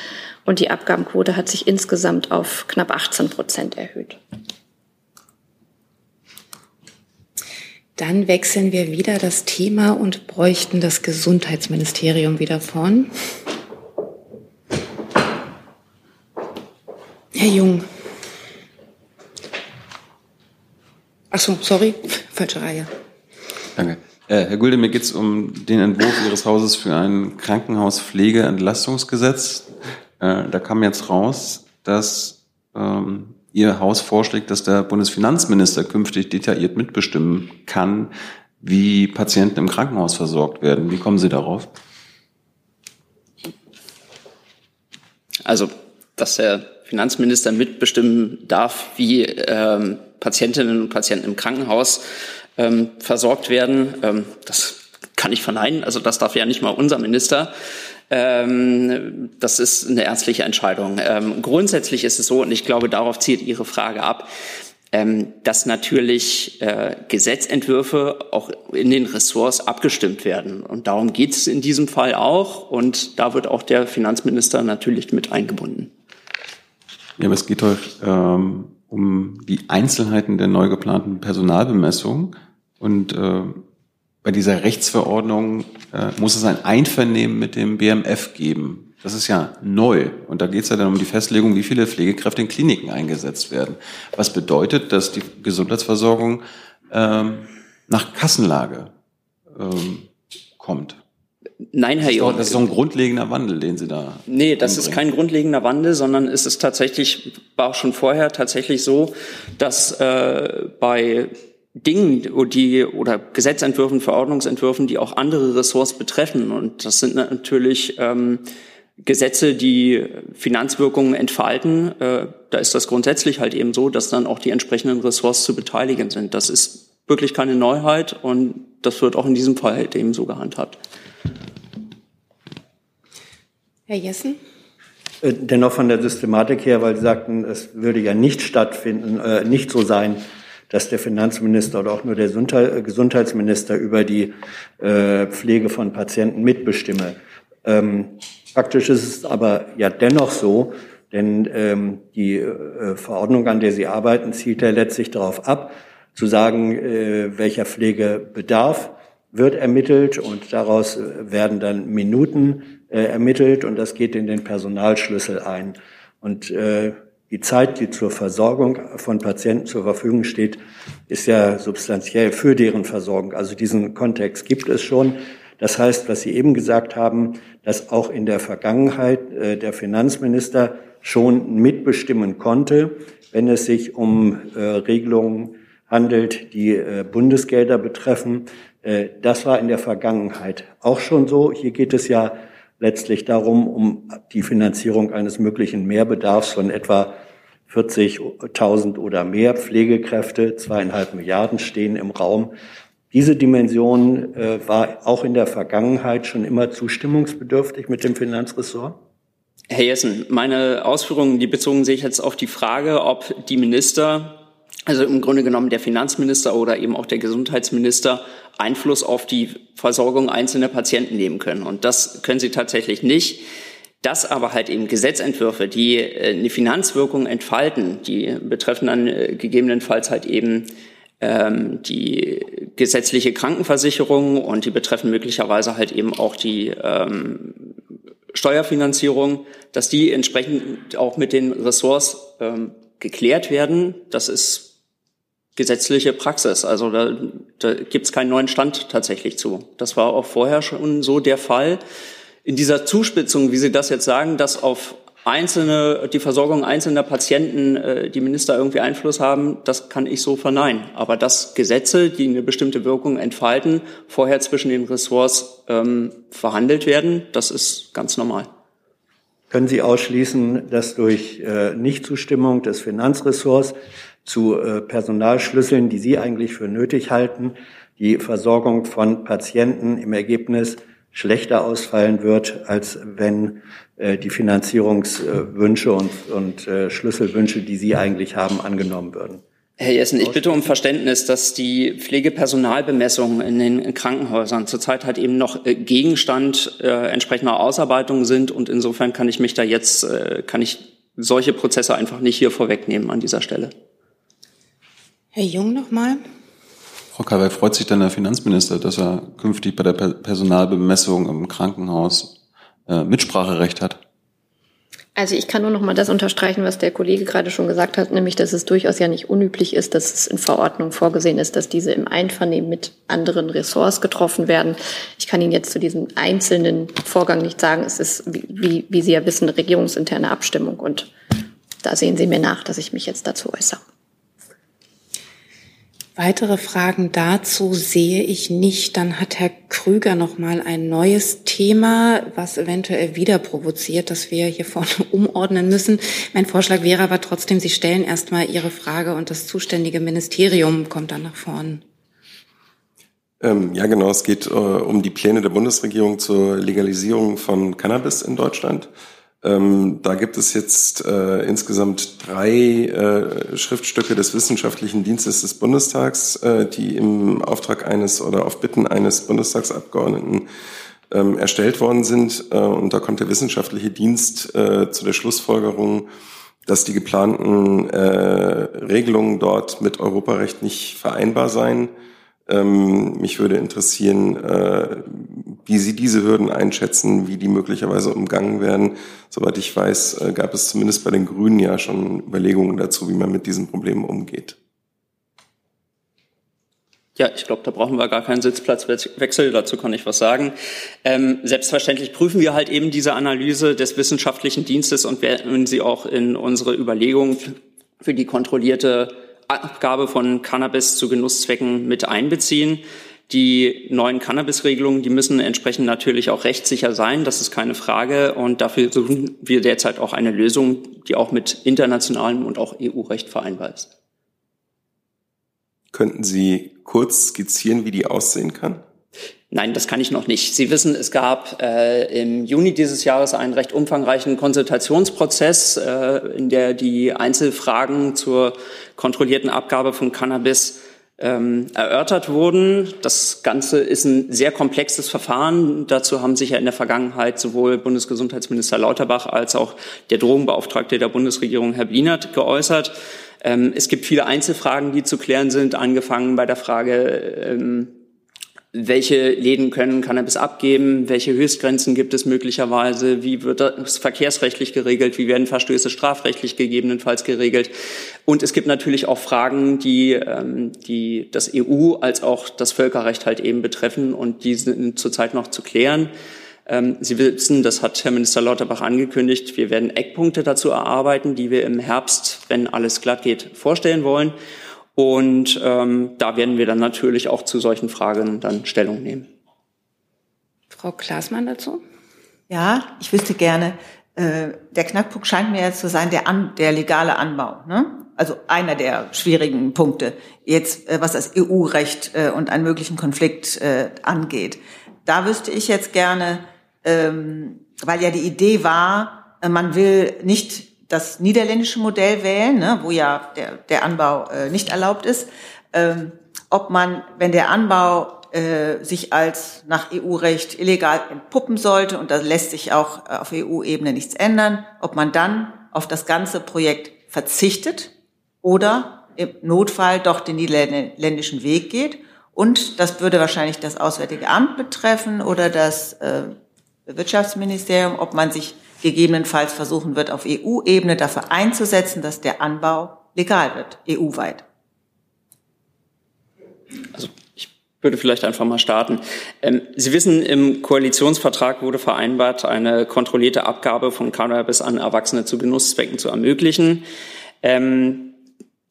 und die Abgabenquote hat sich insgesamt auf knapp 18 Prozent erhöht. Dann wechseln wir wieder das Thema und bräuchten das Gesundheitsministerium wieder vorn. Herr Jung. Ach so, sorry, falsche Reihe. Danke. Äh, Herr Gulde, mir geht es um den Entwurf Ihres Hauses für ein Krankenhauspflegeentlastungsgesetz. Äh, da kam jetzt raus, dass ähm, Ihr Haus vorschlägt, dass der Bundesfinanzminister künftig detailliert mitbestimmen kann, wie Patienten im Krankenhaus versorgt werden. Wie kommen Sie darauf? Also, dass der Finanzminister mitbestimmen darf, wie ähm, Patientinnen und Patienten im Krankenhaus ähm, versorgt werden. Ähm, das kann ich verneinen. Also das darf ja nicht mal unser Minister. Ähm, das ist eine ärztliche Entscheidung. Ähm, grundsätzlich ist es so, und ich glaube, darauf zielt Ihre Frage ab, ähm, dass natürlich äh, Gesetzentwürfe auch in den Ressorts abgestimmt werden. Und darum geht es in diesem Fall auch. Und da wird auch der Finanzminister natürlich mit eingebunden. Ja, aber es geht doch ähm, um die Einzelheiten der neu geplanten Personalbemessung. Und äh, bei dieser Rechtsverordnung äh, muss es ein Einvernehmen mit dem BMF geben. Das ist ja neu. Und da geht es ja dann um die Festlegung, wie viele Pflegekräfte in Kliniken eingesetzt werden. Was bedeutet, dass die Gesundheitsversorgung ähm, nach Kassenlage ähm, kommt. Nein, Herr Jung. Das ist so ein grundlegender Wandel, den Sie da. Nee, das ist kein grundlegender Wandel, sondern es ist tatsächlich, war auch schon vorher tatsächlich so, dass äh, bei Dingen, die oder Gesetzentwürfen, Verordnungsentwürfen, die auch andere Ressorts betreffen. Und das sind natürlich ähm, Gesetze, die Finanzwirkungen entfalten. Äh, da ist das grundsätzlich halt eben so, dass dann auch die entsprechenden Ressorts zu beteiligen sind. Das ist wirklich keine Neuheit und das wird auch in diesem Fall halt eben so gehandhabt. Herr Jessen? Äh, dennoch von der Systematik her, weil Sie sagten, es würde ja nicht stattfinden, äh, nicht so sein, dass der Finanzminister oder auch nur der äh, Gesundheitsminister über die äh, Pflege von Patienten mitbestimme. Ähm, faktisch ist es aber ja dennoch so, denn ähm, die äh, Verordnung, an der Sie arbeiten, zielt ja letztlich darauf ab, zu sagen, welcher Pflegebedarf wird ermittelt und daraus werden dann Minuten ermittelt und das geht in den Personalschlüssel ein. Und äh, die Zeit, die zur Versorgung von Patienten zur Verfügung steht, ist ja substanziell für deren Versorgung. Also diesen Kontext gibt es schon. Das heißt, was Sie eben gesagt haben, dass auch in der Vergangenheit äh, der Finanzminister schon mitbestimmen konnte, wenn es sich um äh, Regelungen handelt, die äh, Bundesgelder betreffen. Das war in der Vergangenheit auch schon so. Hier geht es ja letztlich darum, um die Finanzierung eines möglichen Mehrbedarfs von etwa 40.000 oder mehr Pflegekräfte, zweieinhalb Milliarden stehen im Raum. Diese Dimension äh, war auch in der Vergangenheit schon immer zustimmungsbedürftig mit dem Finanzressort? Herr Jessen, meine Ausführungen, die bezogen sich jetzt auf die Frage, ob die Minister also im Grunde genommen der Finanzminister oder eben auch der Gesundheitsminister Einfluss auf die Versorgung einzelner Patienten nehmen können. Und das können sie tatsächlich nicht. Dass aber halt eben Gesetzentwürfe, die äh, eine Finanzwirkung entfalten, die betreffen dann äh, gegebenenfalls halt eben ähm, die gesetzliche Krankenversicherung und die betreffen möglicherweise halt eben auch die ähm, Steuerfinanzierung, dass die entsprechend auch mit den Ressorts ähm, geklärt werden. Das ist gesetzliche Praxis. Also da, da gibt es keinen neuen Stand tatsächlich zu. Das war auch vorher schon so der Fall. In dieser Zuspitzung, wie Sie das jetzt sagen, dass auf einzelne, die Versorgung einzelner Patienten äh, die Minister irgendwie Einfluss haben, das kann ich so verneinen. Aber dass Gesetze, die eine bestimmte Wirkung entfalten, vorher zwischen den Ressorts ähm, verhandelt werden, das ist ganz normal. Können Sie ausschließen, dass durch äh, Nichtzustimmung des Finanzressorts zu äh, Personalschlüsseln, die Sie eigentlich für nötig halten, die Versorgung von Patienten im Ergebnis schlechter ausfallen wird, als wenn äh, die Finanzierungswünsche und, und äh, Schlüsselwünsche, die Sie eigentlich haben, angenommen würden. Herr Jessen, ich bitte um Verständnis, dass die Pflegepersonalbemessungen in den Krankenhäusern zurzeit halt eben noch äh, Gegenstand äh, entsprechender Ausarbeitungen sind und insofern kann ich mich da jetzt, äh, kann ich solche Prozesse einfach nicht hier vorwegnehmen an dieser Stelle. Herr Jung nochmal. Frau Kalwey, freut sich dann der Finanzminister, dass er künftig bei der Personalbemessung im Krankenhaus äh, Mitspracherecht hat? Also ich kann nur noch mal das unterstreichen, was der Kollege gerade schon gesagt hat, nämlich, dass es durchaus ja nicht unüblich ist, dass es in Verordnung vorgesehen ist, dass diese im Einvernehmen mit anderen Ressorts getroffen werden. Ich kann Ihnen jetzt zu diesem einzelnen Vorgang nicht sagen. Es ist, wie, wie Sie ja wissen, regierungsinterne Abstimmung und da sehen Sie mir nach, dass ich mich jetzt dazu äußere. Weitere Fragen dazu sehe ich nicht. Dann hat Herr Krüger noch mal ein neues Thema, was eventuell wieder provoziert, dass wir hier vorne umordnen müssen. Mein Vorschlag wäre aber trotzdem, Sie stellen erst mal Ihre Frage und das zuständige Ministerium kommt dann nach vorne. Ähm, ja, genau. Es geht äh, um die Pläne der Bundesregierung zur Legalisierung von Cannabis in Deutschland. Ähm, da gibt es jetzt äh, insgesamt drei äh, Schriftstücke des Wissenschaftlichen Dienstes des Bundestags, äh, die im Auftrag eines oder auf Bitten eines Bundestagsabgeordneten ähm, erstellt worden sind. Äh, und da kommt der wissenschaftliche Dienst äh, zu der Schlussfolgerung, dass die geplanten äh, Regelungen dort mit Europarecht nicht vereinbar seien. Ähm, mich würde interessieren, äh, wie Sie diese Hürden einschätzen, wie die möglicherweise umgangen werden. Soweit ich weiß, äh, gab es zumindest bei den Grünen ja schon Überlegungen dazu, wie man mit diesen Problemen umgeht. Ja, ich glaube, da brauchen wir gar keinen Sitzplatzwechsel. Dazu kann ich was sagen. Ähm, selbstverständlich prüfen wir halt eben diese Analyse des wissenschaftlichen Dienstes und werden sie auch in unsere Überlegungen für die kontrollierte Abgabe von Cannabis zu Genusszwecken mit einbeziehen. Die neuen Cannabis-Regelungen, die müssen entsprechend natürlich auch rechtssicher sein, das ist keine Frage. Und dafür suchen wir derzeit auch eine Lösung, die auch mit internationalem und auch EU-Recht vereinbar ist. Könnten Sie kurz skizzieren, wie die aussehen kann? Nein, das kann ich noch nicht. Sie wissen, es gab äh, im Juni dieses Jahres einen recht umfangreichen Konsultationsprozess, äh, in der die Einzelfragen zur kontrollierten Abgabe von Cannabis ähm, erörtert wurden. Das Ganze ist ein sehr komplexes Verfahren. Dazu haben sich ja in der Vergangenheit sowohl Bundesgesundheitsminister Lauterbach als auch der Drogenbeauftragte der Bundesregierung, Herr Blinert, geäußert. Ähm, es gibt viele Einzelfragen, die zu klären sind, angefangen bei der Frage, ähm, welche Läden können Cannabis abgeben, welche Höchstgrenzen gibt es möglicherweise, wie wird das verkehrsrechtlich geregelt, wie werden Verstöße strafrechtlich gegebenenfalls geregelt. Und es gibt natürlich auch Fragen, die, ähm, die das EU als auch das Völkerrecht halt eben betreffen und die sind zurzeit noch zu klären. Ähm, Sie wissen, das hat Herr Minister Lauterbach angekündigt, wir werden Eckpunkte dazu erarbeiten, die wir im Herbst, wenn alles glatt geht, vorstellen wollen. Und ähm, da werden wir dann natürlich auch zu solchen Fragen dann Stellung nehmen. Frau Klaasmann dazu? Ja, ich wüsste gerne, äh, der Knackpunkt scheint mir jetzt zu sein, der, an, der legale Anbau. Ne? Also einer der schwierigen Punkte, jetzt äh, was das EU-Recht äh, und einen möglichen Konflikt äh, angeht. Da wüsste ich jetzt gerne, ähm, weil ja die Idee war, äh, man will nicht das niederländische Modell wählen, ne, wo ja der, der Anbau äh, nicht erlaubt ist, ähm, ob man, wenn der Anbau äh, sich als nach EU-Recht illegal entpuppen sollte, und da lässt sich auch äh, auf EU-Ebene nichts ändern, ob man dann auf das ganze Projekt verzichtet oder im Notfall doch den niederländischen Weg geht. Und das würde wahrscheinlich das Auswärtige Amt betreffen oder das äh, Wirtschaftsministerium, ob man sich gegebenenfalls versuchen wird, auf EU-Ebene dafür einzusetzen, dass der Anbau legal wird, EU-weit. würde vielleicht einfach mal starten. Ähm, Sie wissen, im Koalitionsvertrag wurde vereinbart, eine kontrollierte Abgabe von Cannabis an Erwachsene zu Genusszwecken zu ermöglichen. Ähm,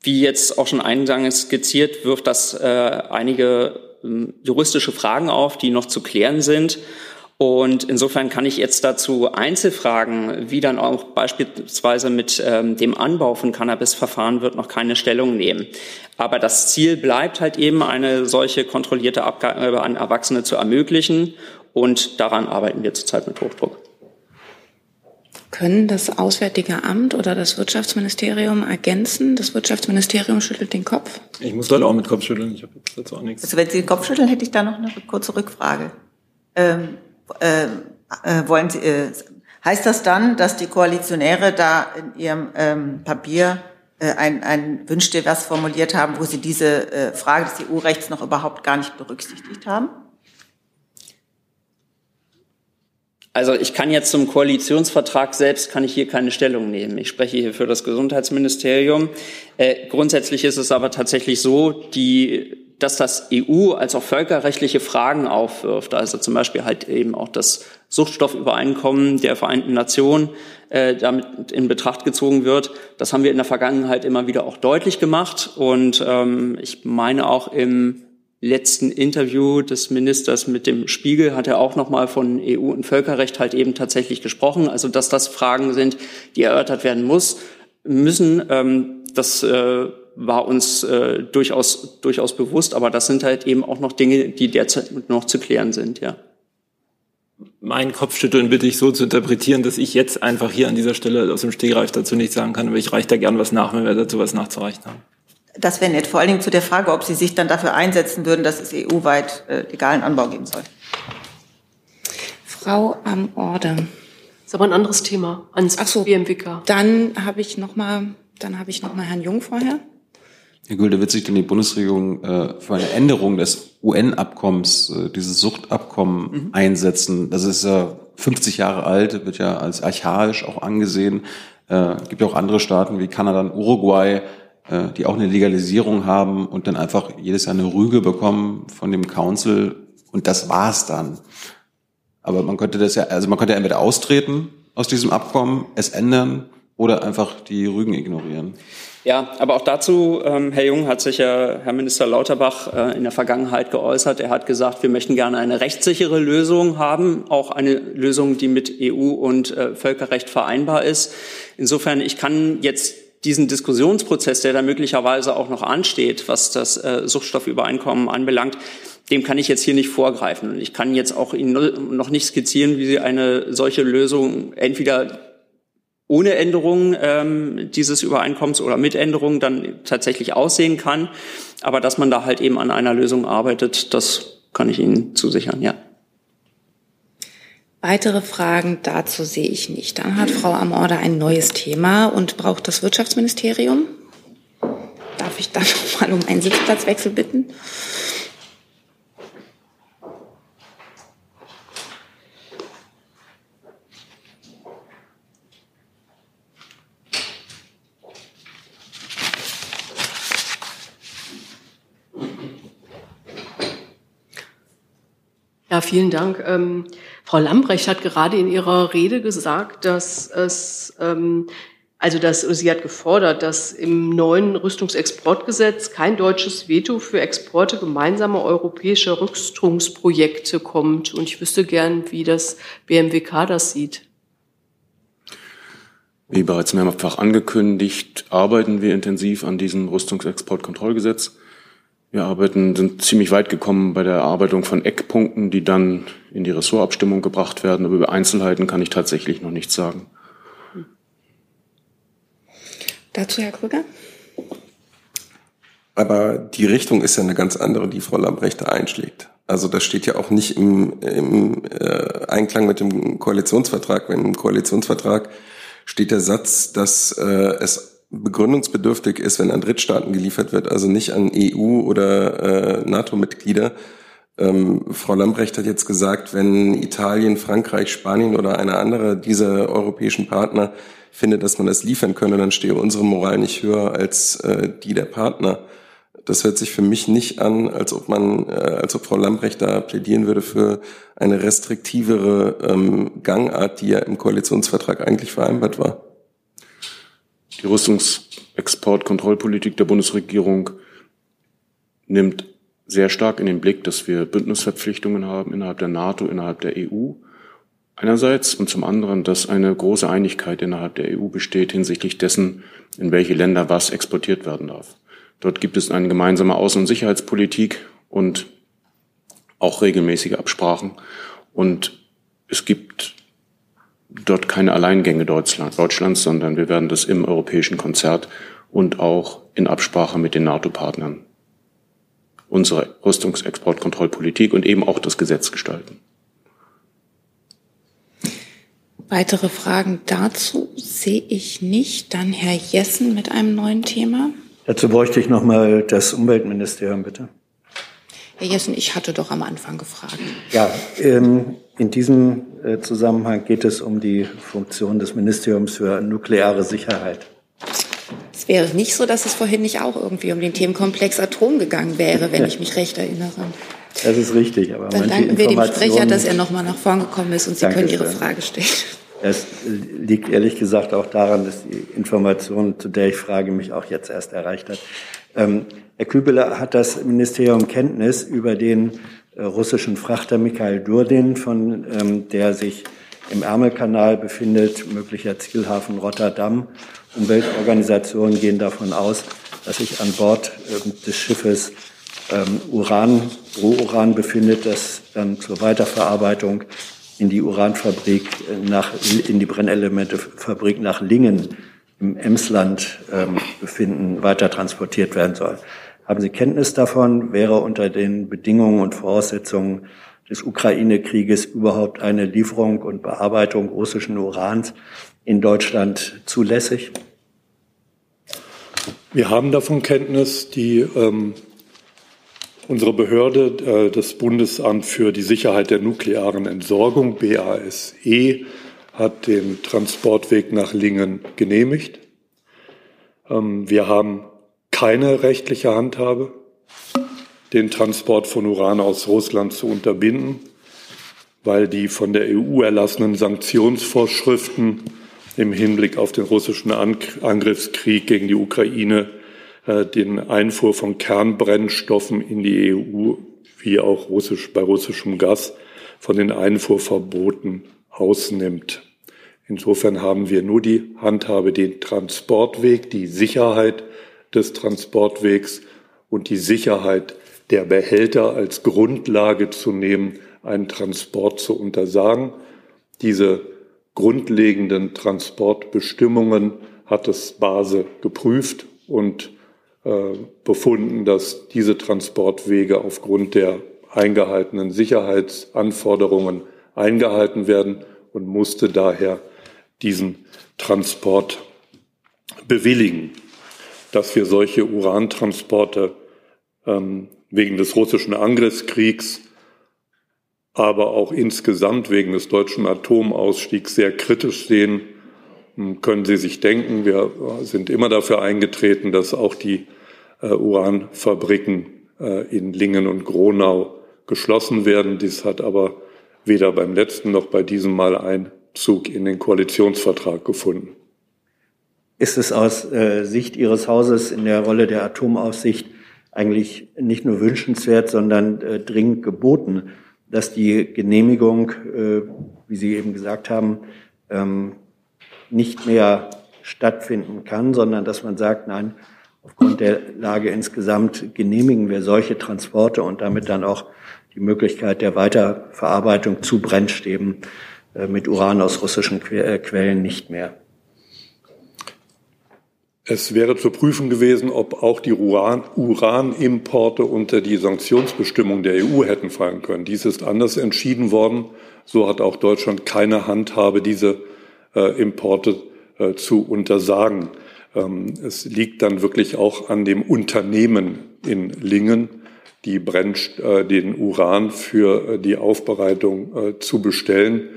wie jetzt auch schon eingangs skizziert, wirft das äh, einige ähm, juristische Fragen auf, die noch zu klären sind. Und insofern kann ich jetzt dazu Einzelfragen, wie dann auch beispielsweise mit ähm, dem Anbau von Cannabis verfahren wird, noch keine Stellung nehmen. Aber das Ziel bleibt halt eben, eine solche kontrollierte Abgabe an Erwachsene zu ermöglichen. Und daran arbeiten wir zurzeit mit Hochdruck. Können das Auswärtige Amt oder das Wirtschaftsministerium ergänzen? Das Wirtschaftsministerium schüttelt den Kopf. Ich muss dort auch mit Kopf schütteln. Ich habe jetzt dazu auch nichts. Also wenn Sie den Kopf schütteln, hätte ich da noch eine kurze Rückfrage. Ähm, äh, äh, wollen Sie, äh, heißt das dann, dass die Koalitionäre da in ihrem ähm, Papier äh, ein, ein Wünsch dir was formuliert haben, wo sie diese äh, Frage des EU-Rechts noch überhaupt gar nicht berücksichtigt haben? Also ich kann jetzt zum Koalitionsvertrag selbst kann ich hier keine Stellung nehmen. Ich spreche hier für das Gesundheitsministerium. Äh, grundsätzlich ist es aber tatsächlich so, die dass das EU als auch völkerrechtliche Fragen aufwirft, also zum Beispiel halt eben auch das Suchtstoffübereinkommen der Vereinten Nationen äh, damit in Betracht gezogen wird. Das haben wir in der Vergangenheit immer wieder auch deutlich gemacht und ähm, ich meine auch im letzten Interview des Ministers mit dem Spiegel hat er auch nochmal von EU und Völkerrecht halt eben tatsächlich gesprochen. Also dass das Fragen sind, die erörtert werden muss, müssen. Ähm, das äh, war uns äh, durchaus, durchaus bewusst, aber das sind halt eben auch noch Dinge, die derzeit noch zu klären sind, ja. Mein Kopfschütteln bitte ich so zu interpretieren, dass ich jetzt einfach hier an dieser Stelle aus dem Stegreif dazu nichts sagen kann, aber ich reiche da gern was nach, wenn wir dazu was nachzureichen haben. Das wäre nett, vor allen Dingen zu der Frage, ob Sie sich dann dafür einsetzen würden, dass es EU-weit äh, legalen Anbau geben soll. Frau am Orde. Das ist aber ein anderes Thema, ans Ach so, BMWK. Dann habe ich noch mal, dann habe ich noch mal Herrn Jung vorher. Herr Gülde, wird sich denn die Bundesregierung äh, für eine Änderung des UN-Abkommens, äh, dieses Suchtabkommen mhm. einsetzen? Das ist ja äh, 50 Jahre alt, wird ja als archaisch auch angesehen. Äh, gibt ja auch andere Staaten wie Kanada und Uruguay, äh, die auch eine Legalisierung haben und dann einfach jedes Jahr eine Rüge bekommen von dem Council und das war's dann. Aber man könnte das ja, also man könnte entweder austreten aus diesem Abkommen, es ändern oder einfach die Rügen ignorieren. Ja, aber auch dazu, ähm, Herr Jung, hat sich ja Herr Minister Lauterbach äh, in der Vergangenheit geäußert. Er hat gesagt, wir möchten gerne eine rechtssichere Lösung haben, auch eine Lösung, die mit EU und äh, Völkerrecht vereinbar ist. Insofern, ich kann jetzt diesen Diskussionsprozess, der da möglicherweise auch noch ansteht, was das äh, Suchtstoffübereinkommen anbelangt, dem kann ich jetzt hier nicht vorgreifen. Und ich kann jetzt auch Ihnen noch nicht skizzieren, wie Sie eine solche Lösung entweder ohne Änderung ähm, dieses Übereinkommens oder mit Änderungen dann tatsächlich aussehen kann. Aber dass man da halt eben an einer Lösung arbeitet, das kann ich Ihnen zusichern, ja. Weitere Fragen dazu sehe ich nicht. Dann hat Frau Amorde ein neues Thema und braucht das Wirtschaftsministerium. Darf ich da noch mal um einen Sitzplatzwechsel bitten? Ja, vielen Dank. Ähm, Frau Lambrecht hat gerade in ihrer Rede gesagt, dass es, ähm, also dass sie hat gefordert, dass im neuen Rüstungsexportgesetz kein deutsches Veto für Exporte gemeinsamer europäischer Rüstungsprojekte kommt. Und ich wüsste gern, wie das BMWK das sieht. Wie bereits mehrfach angekündigt, arbeiten wir intensiv an diesem Rüstungsexportkontrollgesetz. Wir arbeiten, sind ziemlich weit gekommen bei der Erarbeitung von Eckpunkten, die dann in die Ressortabstimmung gebracht werden. Aber über Einzelheiten kann ich tatsächlich noch nichts sagen. Dazu Herr Krüger. Aber die Richtung ist ja eine ganz andere, die Frau Lambrecht einschlägt. Also das steht ja auch nicht im, im äh, Einklang mit dem Koalitionsvertrag. Wenn im Koalitionsvertrag steht der Satz, dass äh, es begründungsbedürftig ist, wenn an Drittstaaten geliefert wird, also nicht an EU- oder äh, NATO-Mitglieder. Ähm, Frau Lambrecht hat jetzt gesagt, wenn Italien, Frankreich, Spanien oder einer andere dieser europäischen Partner findet, dass man das liefern könne, dann stehe unsere Moral nicht höher als äh, die der Partner. Das hört sich für mich nicht an, als ob man, äh, als ob Frau Lambrecht da plädieren würde für eine restriktivere ähm, Gangart, die ja im Koalitionsvertrag eigentlich vereinbart war. Die Rüstungsexportkontrollpolitik der Bundesregierung nimmt sehr stark in den Blick, dass wir Bündnisverpflichtungen haben innerhalb der NATO, innerhalb der EU einerseits und zum anderen, dass eine große Einigkeit innerhalb der EU besteht hinsichtlich dessen, in welche Länder was exportiert werden darf. Dort gibt es eine gemeinsame Außen- und Sicherheitspolitik und auch regelmäßige Absprachen. Und es gibt dort keine Alleingänge Deutschlands, sondern wir werden das im europäischen Konzert und auch in Absprache mit den NATO-Partnern unsere Rüstungsexportkontrollpolitik und eben auch das Gesetz gestalten. Weitere Fragen dazu sehe ich nicht. Dann Herr Jessen mit einem neuen Thema. Dazu bräuchte ich noch mal das Umweltministerium, bitte. Herr Jessen, ich hatte doch am Anfang gefragt. Ja, ähm, in diesem äh, Zusammenhang geht es um die Funktion des Ministeriums für nukleare Sicherheit. Es wäre nicht so, dass es vorhin nicht auch irgendwie um den Themenkomplex Atom gegangen wäre, wenn ich mich recht erinnere. Das ist richtig. Aber Dann danken wir dem Sprecher, dass er noch mal nach vorn gekommen ist und Sie können Ihre Frage stellen. Es liegt ehrlich gesagt auch daran, dass die Information, zu der ich frage, mich auch jetzt erst erreicht hat. Ähm, Herr Kübele hat das Ministerium Kenntnis über den russischen Frachter Mikhail Durdin, von ähm, der sich im Ärmelkanal befindet, möglicher Zielhafen Rotterdam. Umweltorganisationen gehen davon aus, dass sich an Bord äh, des Schiffes ähm, Uran, Rohuran befindet, das dann zur Weiterverarbeitung in die Uranfabrik äh, nach, in die Brennelementefabrik nach Lingen im Emsland ähm, befinden, weiter transportiert werden soll. Haben Sie Kenntnis davon? Wäre unter den Bedingungen und Voraussetzungen des Ukraine-Krieges überhaupt eine Lieferung und Bearbeitung russischen Urans in Deutschland zulässig? Wir haben davon Kenntnis. Die ähm, Unsere Behörde, äh, das Bundesamt für die Sicherheit der nuklearen Entsorgung, BASE, hat den Transportweg nach Lingen genehmigt. Ähm, wir haben keine rechtliche Handhabe, den Transport von Uran aus Russland zu unterbinden, weil die von der EU erlassenen Sanktionsvorschriften im Hinblick auf den russischen Angriffskrieg gegen die Ukraine äh, den Einfuhr von Kernbrennstoffen in die EU wie auch russisch, bei russischem Gas von den Einfuhrverboten ausnimmt. Insofern haben wir nur die Handhabe, den Transportweg, die Sicherheit des Transportwegs und die Sicherheit der Behälter als Grundlage zu nehmen, einen Transport zu untersagen. Diese grundlegenden Transportbestimmungen hat das Base geprüft und äh, befunden, dass diese Transportwege aufgrund der eingehaltenen Sicherheitsanforderungen eingehalten werden und musste daher diesen Transport bewilligen. Dass wir solche Urantransporte ähm, wegen des russischen Angriffskriegs, aber auch insgesamt wegen des deutschen Atomausstiegs sehr kritisch sehen, können Sie sich denken, wir sind immer dafür eingetreten, dass auch die äh, Uranfabriken äh, in Lingen und Gronau geschlossen werden. Dies hat aber weder beim letzten noch bei diesem Mal Einzug in den Koalitionsvertrag gefunden. Ist es aus äh, Sicht Ihres Hauses in der Rolle der Atomaufsicht eigentlich nicht nur wünschenswert, sondern äh, dringend geboten, dass die Genehmigung, äh, wie Sie eben gesagt haben, ähm, nicht mehr stattfinden kann, sondern dass man sagt, nein, aufgrund der Lage insgesamt genehmigen wir solche Transporte und damit dann auch die Möglichkeit der Weiterverarbeitung zu Brennstäben äh, mit Uran aus russischen äh, Quellen nicht mehr. Es wäre zu prüfen gewesen, ob auch die Uran Uranimporte unter die Sanktionsbestimmung der EU hätten fallen können. Dies ist anders entschieden worden. So hat auch Deutschland keine Handhabe, diese äh, Importe äh, zu untersagen. Ähm, es liegt dann wirklich auch an dem Unternehmen in Lingen, die Brenn, äh, den Uran für die Aufbereitung zu bestellen.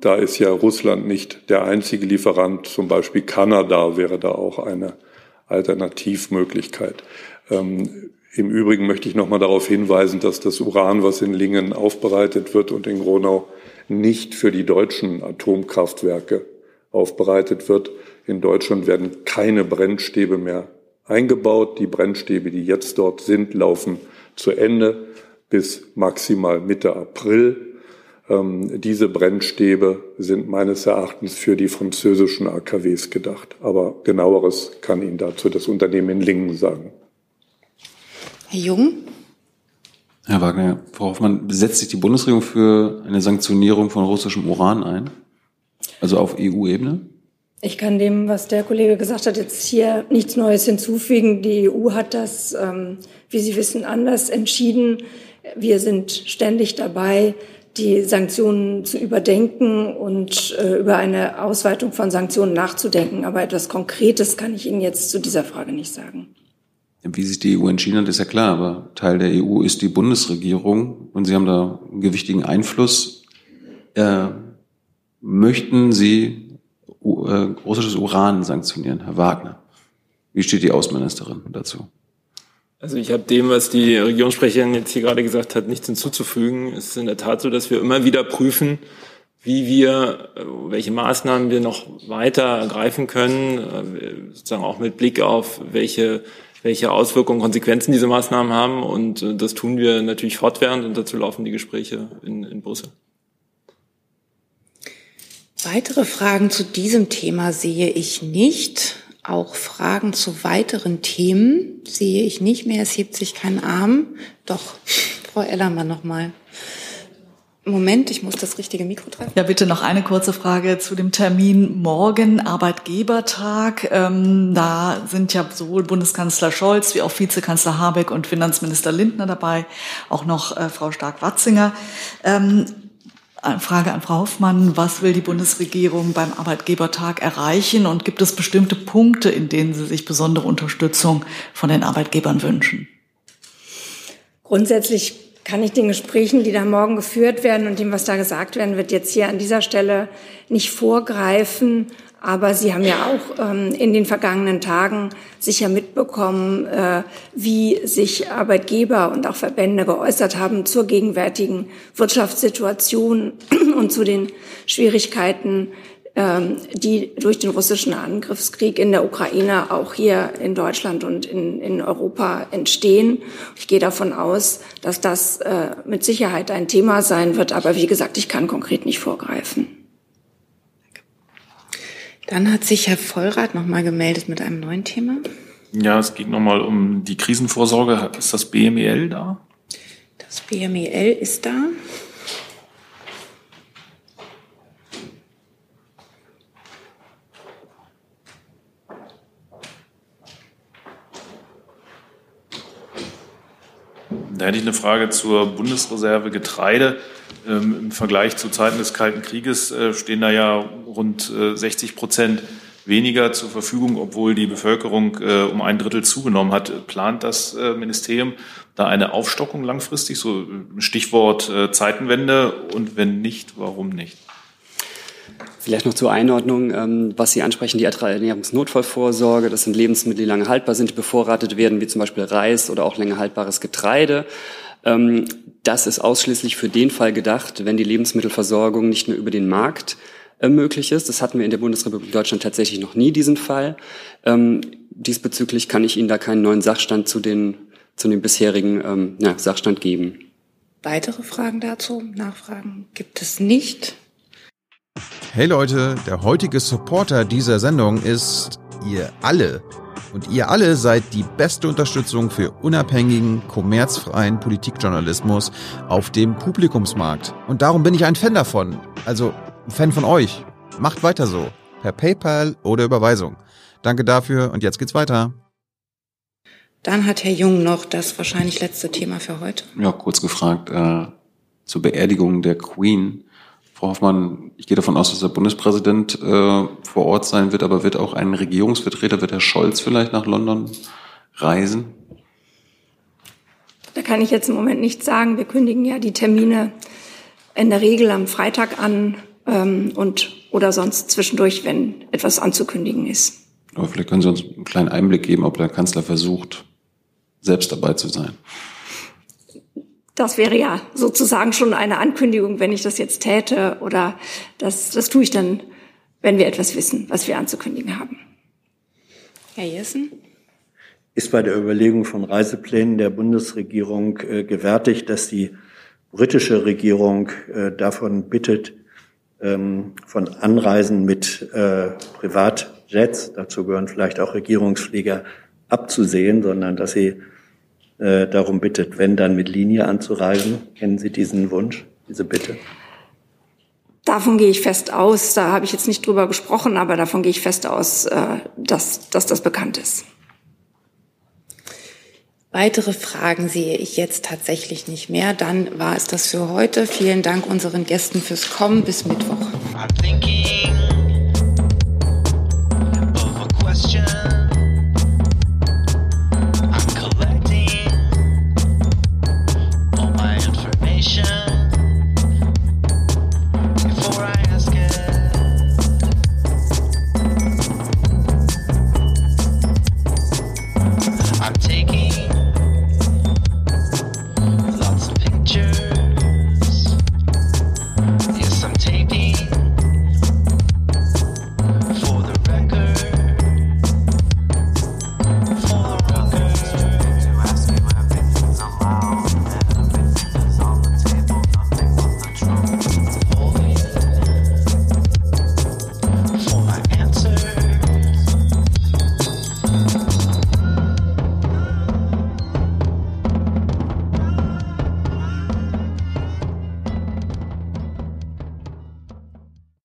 Da ist ja Russland nicht der einzige Lieferant. Zum Beispiel Kanada wäre da auch eine Alternativmöglichkeit. Ähm, Im Übrigen möchte ich noch mal darauf hinweisen, dass das Uran, was in Lingen aufbereitet wird und in Gronau, nicht für die deutschen Atomkraftwerke aufbereitet wird. In Deutschland werden keine Brennstäbe mehr eingebaut. Die Brennstäbe, die jetzt dort sind, laufen zu Ende bis maximal Mitte April. Ähm, diese Brennstäbe sind meines Erachtens für die französischen AKWs gedacht. Aber genaueres kann Ihnen dazu das Unternehmen in Lingen sagen. Herr Jung? Herr Wagner, Frau Hoffmann, setzt sich die Bundesregierung für eine Sanktionierung von russischem Uran ein? Also auf EU-Ebene? Ich kann dem, was der Kollege gesagt hat, jetzt hier nichts Neues hinzufügen. Die EU hat das, ähm, wie Sie wissen, anders entschieden. Wir sind ständig dabei, die Sanktionen zu überdenken und äh, über eine Ausweitung von Sanktionen nachzudenken. Aber etwas Konkretes kann ich Ihnen jetzt zu dieser Frage nicht sagen. Wie sich die EU entschieden hat, ist ja klar, aber Teil der EU ist die Bundesregierung und Sie haben da einen gewichtigen Einfluss. Äh, möchten Sie äh, russisches Uran sanktionieren, Herr Wagner? Wie steht die Außenministerin dazu? Also ich habe dem, was die Regierungssprecherin jetzt hier gerade gesagt hat, nichts hinzuzufügen. Es ist in der Tat so, dass wir immer wieder prüfen, wie wir, äh, welche Maßnahmen wir noch weiter ergreifen können, äh, sozusagen auch mit Blick auf welche, welche Auswirkungen, Konsequenzen diese Maßnahmen haben. Und äh, das tun wir natürlich fortwährend und dazu laufen die Gespräche in, in Brüssel. Weitere Fragen zu diesem Thema sehe ich nicht. Auch Fragen zu weiteren Themen sehe ich nicht mehr. Es hebt sich kein Arm. Doch, Frau Ellermann nochmal. Moment, ich muss das richtige Mikro treffen. Ja, bitte noch eine kurze Frage zu dem Termin morgen, Arbeitgebertag. Ähm, da sind ja sowohl Bundeskanzler Scholz wie auch Vizekanzler Habeck und Finanzminister Lindner dabei, auch noch äh, Frau Stark-Watzinger. Ähm, Frage an Frau Hoffmann. Was will die Bundesregierung beim Arbeitgebertag erreichen? Und gibt es bestimmte Punkte, in denen Sie sich besondere Unterstützung von den Arbeitgebern wünschen? Grundsätzlich kann ich den Gesprächen, die da morgen geführt werden und dem, was da gesagt werden wird, jetzt hier an dieser Stelle nicht vorgreifen. Aber Sie haben ja auch ähm, in den vergangenen Tagen sicher mitbekommen, äh, wie sich Arbeitgeber und auch Verbände geäußert haben zur gegenwärtigen Wirtschaftssituation und zu den Schwierigkeiten, die durch den russischen Angriffskrieg in der Ukraine auch hier in Deutschland und in, in Europa entstehen. Ich gehe davon aus, dass das äh, mit Sicherheit ein Thema sein wird. Aber wie gesagt, ich kann konkret nicht vorgreifen. Dann hat sich Herr Vollrath nochmal gemeldet mit einem neuen Thema. Ja, es geht nochmal um die Krisenvorsorge. Ist das BMEL da? Das BMEL ist da. Da hätte ich eine Frage zur Bundesreserve Getreide. Ähm, Im Vergleich zu Zeiten des Kalten Krieges äh, stehen da ja rund äh, 60 Prozent weniger zur Verfügung, obwohl die Bevölkerung äh, um ein Drittel zugenommen hat. Plant das äh, Ministerium da eine Aufstockung langfristig, so äh, Stichwort äh, Zeitenwende? Und wenn nicht, warum nicht? Vielleicht noch zur Einordnung, ähm, was Sie ansprechen, die Ernährungsnotfallvorsorge, das sind Lebensmittel, die lange haltbar sind, die bevorratet werden, wie zum Beispiel Reis oder auch länger haltbares Getreide. Ähm, das ist ausschließlich für den Fall gedacht, wenn die Lebensmittelversorgung nicht mehr über den Markt äh, möglich ist. Das hatten wir in der Bundesrepublik Deutschland tatsächlich noch nie, diesen Fall. Ähm, diesbezüglich kann ich Ihnen da keinen neuen Sachstand zu, den, zu dem bisherigen Sachstand geben. Weitere Fragen dazu, Nachfragen gibt es nicht. Hey Leute, der heutige Supporter dieser Sendung ist ihr alle. Und ihr alle seid die beste Unterstützung für unabhängigen, kommerzfreien Politikjournalismus auf dem Publikumsmarkt. Und darum bin ich ein Fan davon. Also ein Fan von euch. Macht weiter so. Per PayPal oder Überweisung. Danke dafür und jetzt geht's weiter. Dann hat Herr Jung noch das wahrscheinlich letzte Thema für heute. Ja, kurz gefragt äh, zur Beerdigung der Queen. Frau Hoffmann, ich gehe davon aus, dass der Bundespräsident äh, vor Ort sein wird, aber wird auch ein Regierungsvertreter, wird Herr Scholz vielleicht nach London reisen? Da kann ich jetzt im Moment nichts sagen. Wir kündigen ja die Termine in der Regel am Freitag an ähm, und oder sonst zwischendurch, wenn etwas anzukündigen ist. Aber vielleicht können Sie uns einen kleinen Einblick geben, ob der Kanzler versucht, selbst dabei zu sein. Das wäre ja sozusagen schon eine Ankündigung, wenn ich das jetzt täte. Oder das, das tue ich dann, wenn wir etwas wissen, was wir anzukündigen haben. Herr Jessen? Ist bei der Überlegung von Reiseplänen der Bundesregierung äh, gewärtigt, dass die britische Regierung äh, davon bittet, ähm, von Anreisen mit äh, Privatjets, dazu gehören vielleicht auch Regierungsflieger, abzusehen, sondern dass sie äh, darum bittet, wenn dann mit Linie anzureisen. Kennen Sie diesen Wunsch, diese Bitte? Davon gehe ich fest aus. Da habe ich jetzt nicht drüber gesprochen, aber davon gehe ich fest aus, äh, dass, dass das bekannt ist. Weitere Fragen sehe ich jetzt tatsächlich nicht mehr. Dann war es das für heute. Vielen Dank unseren Gästen fürs Kommen. Bis Mittwoch.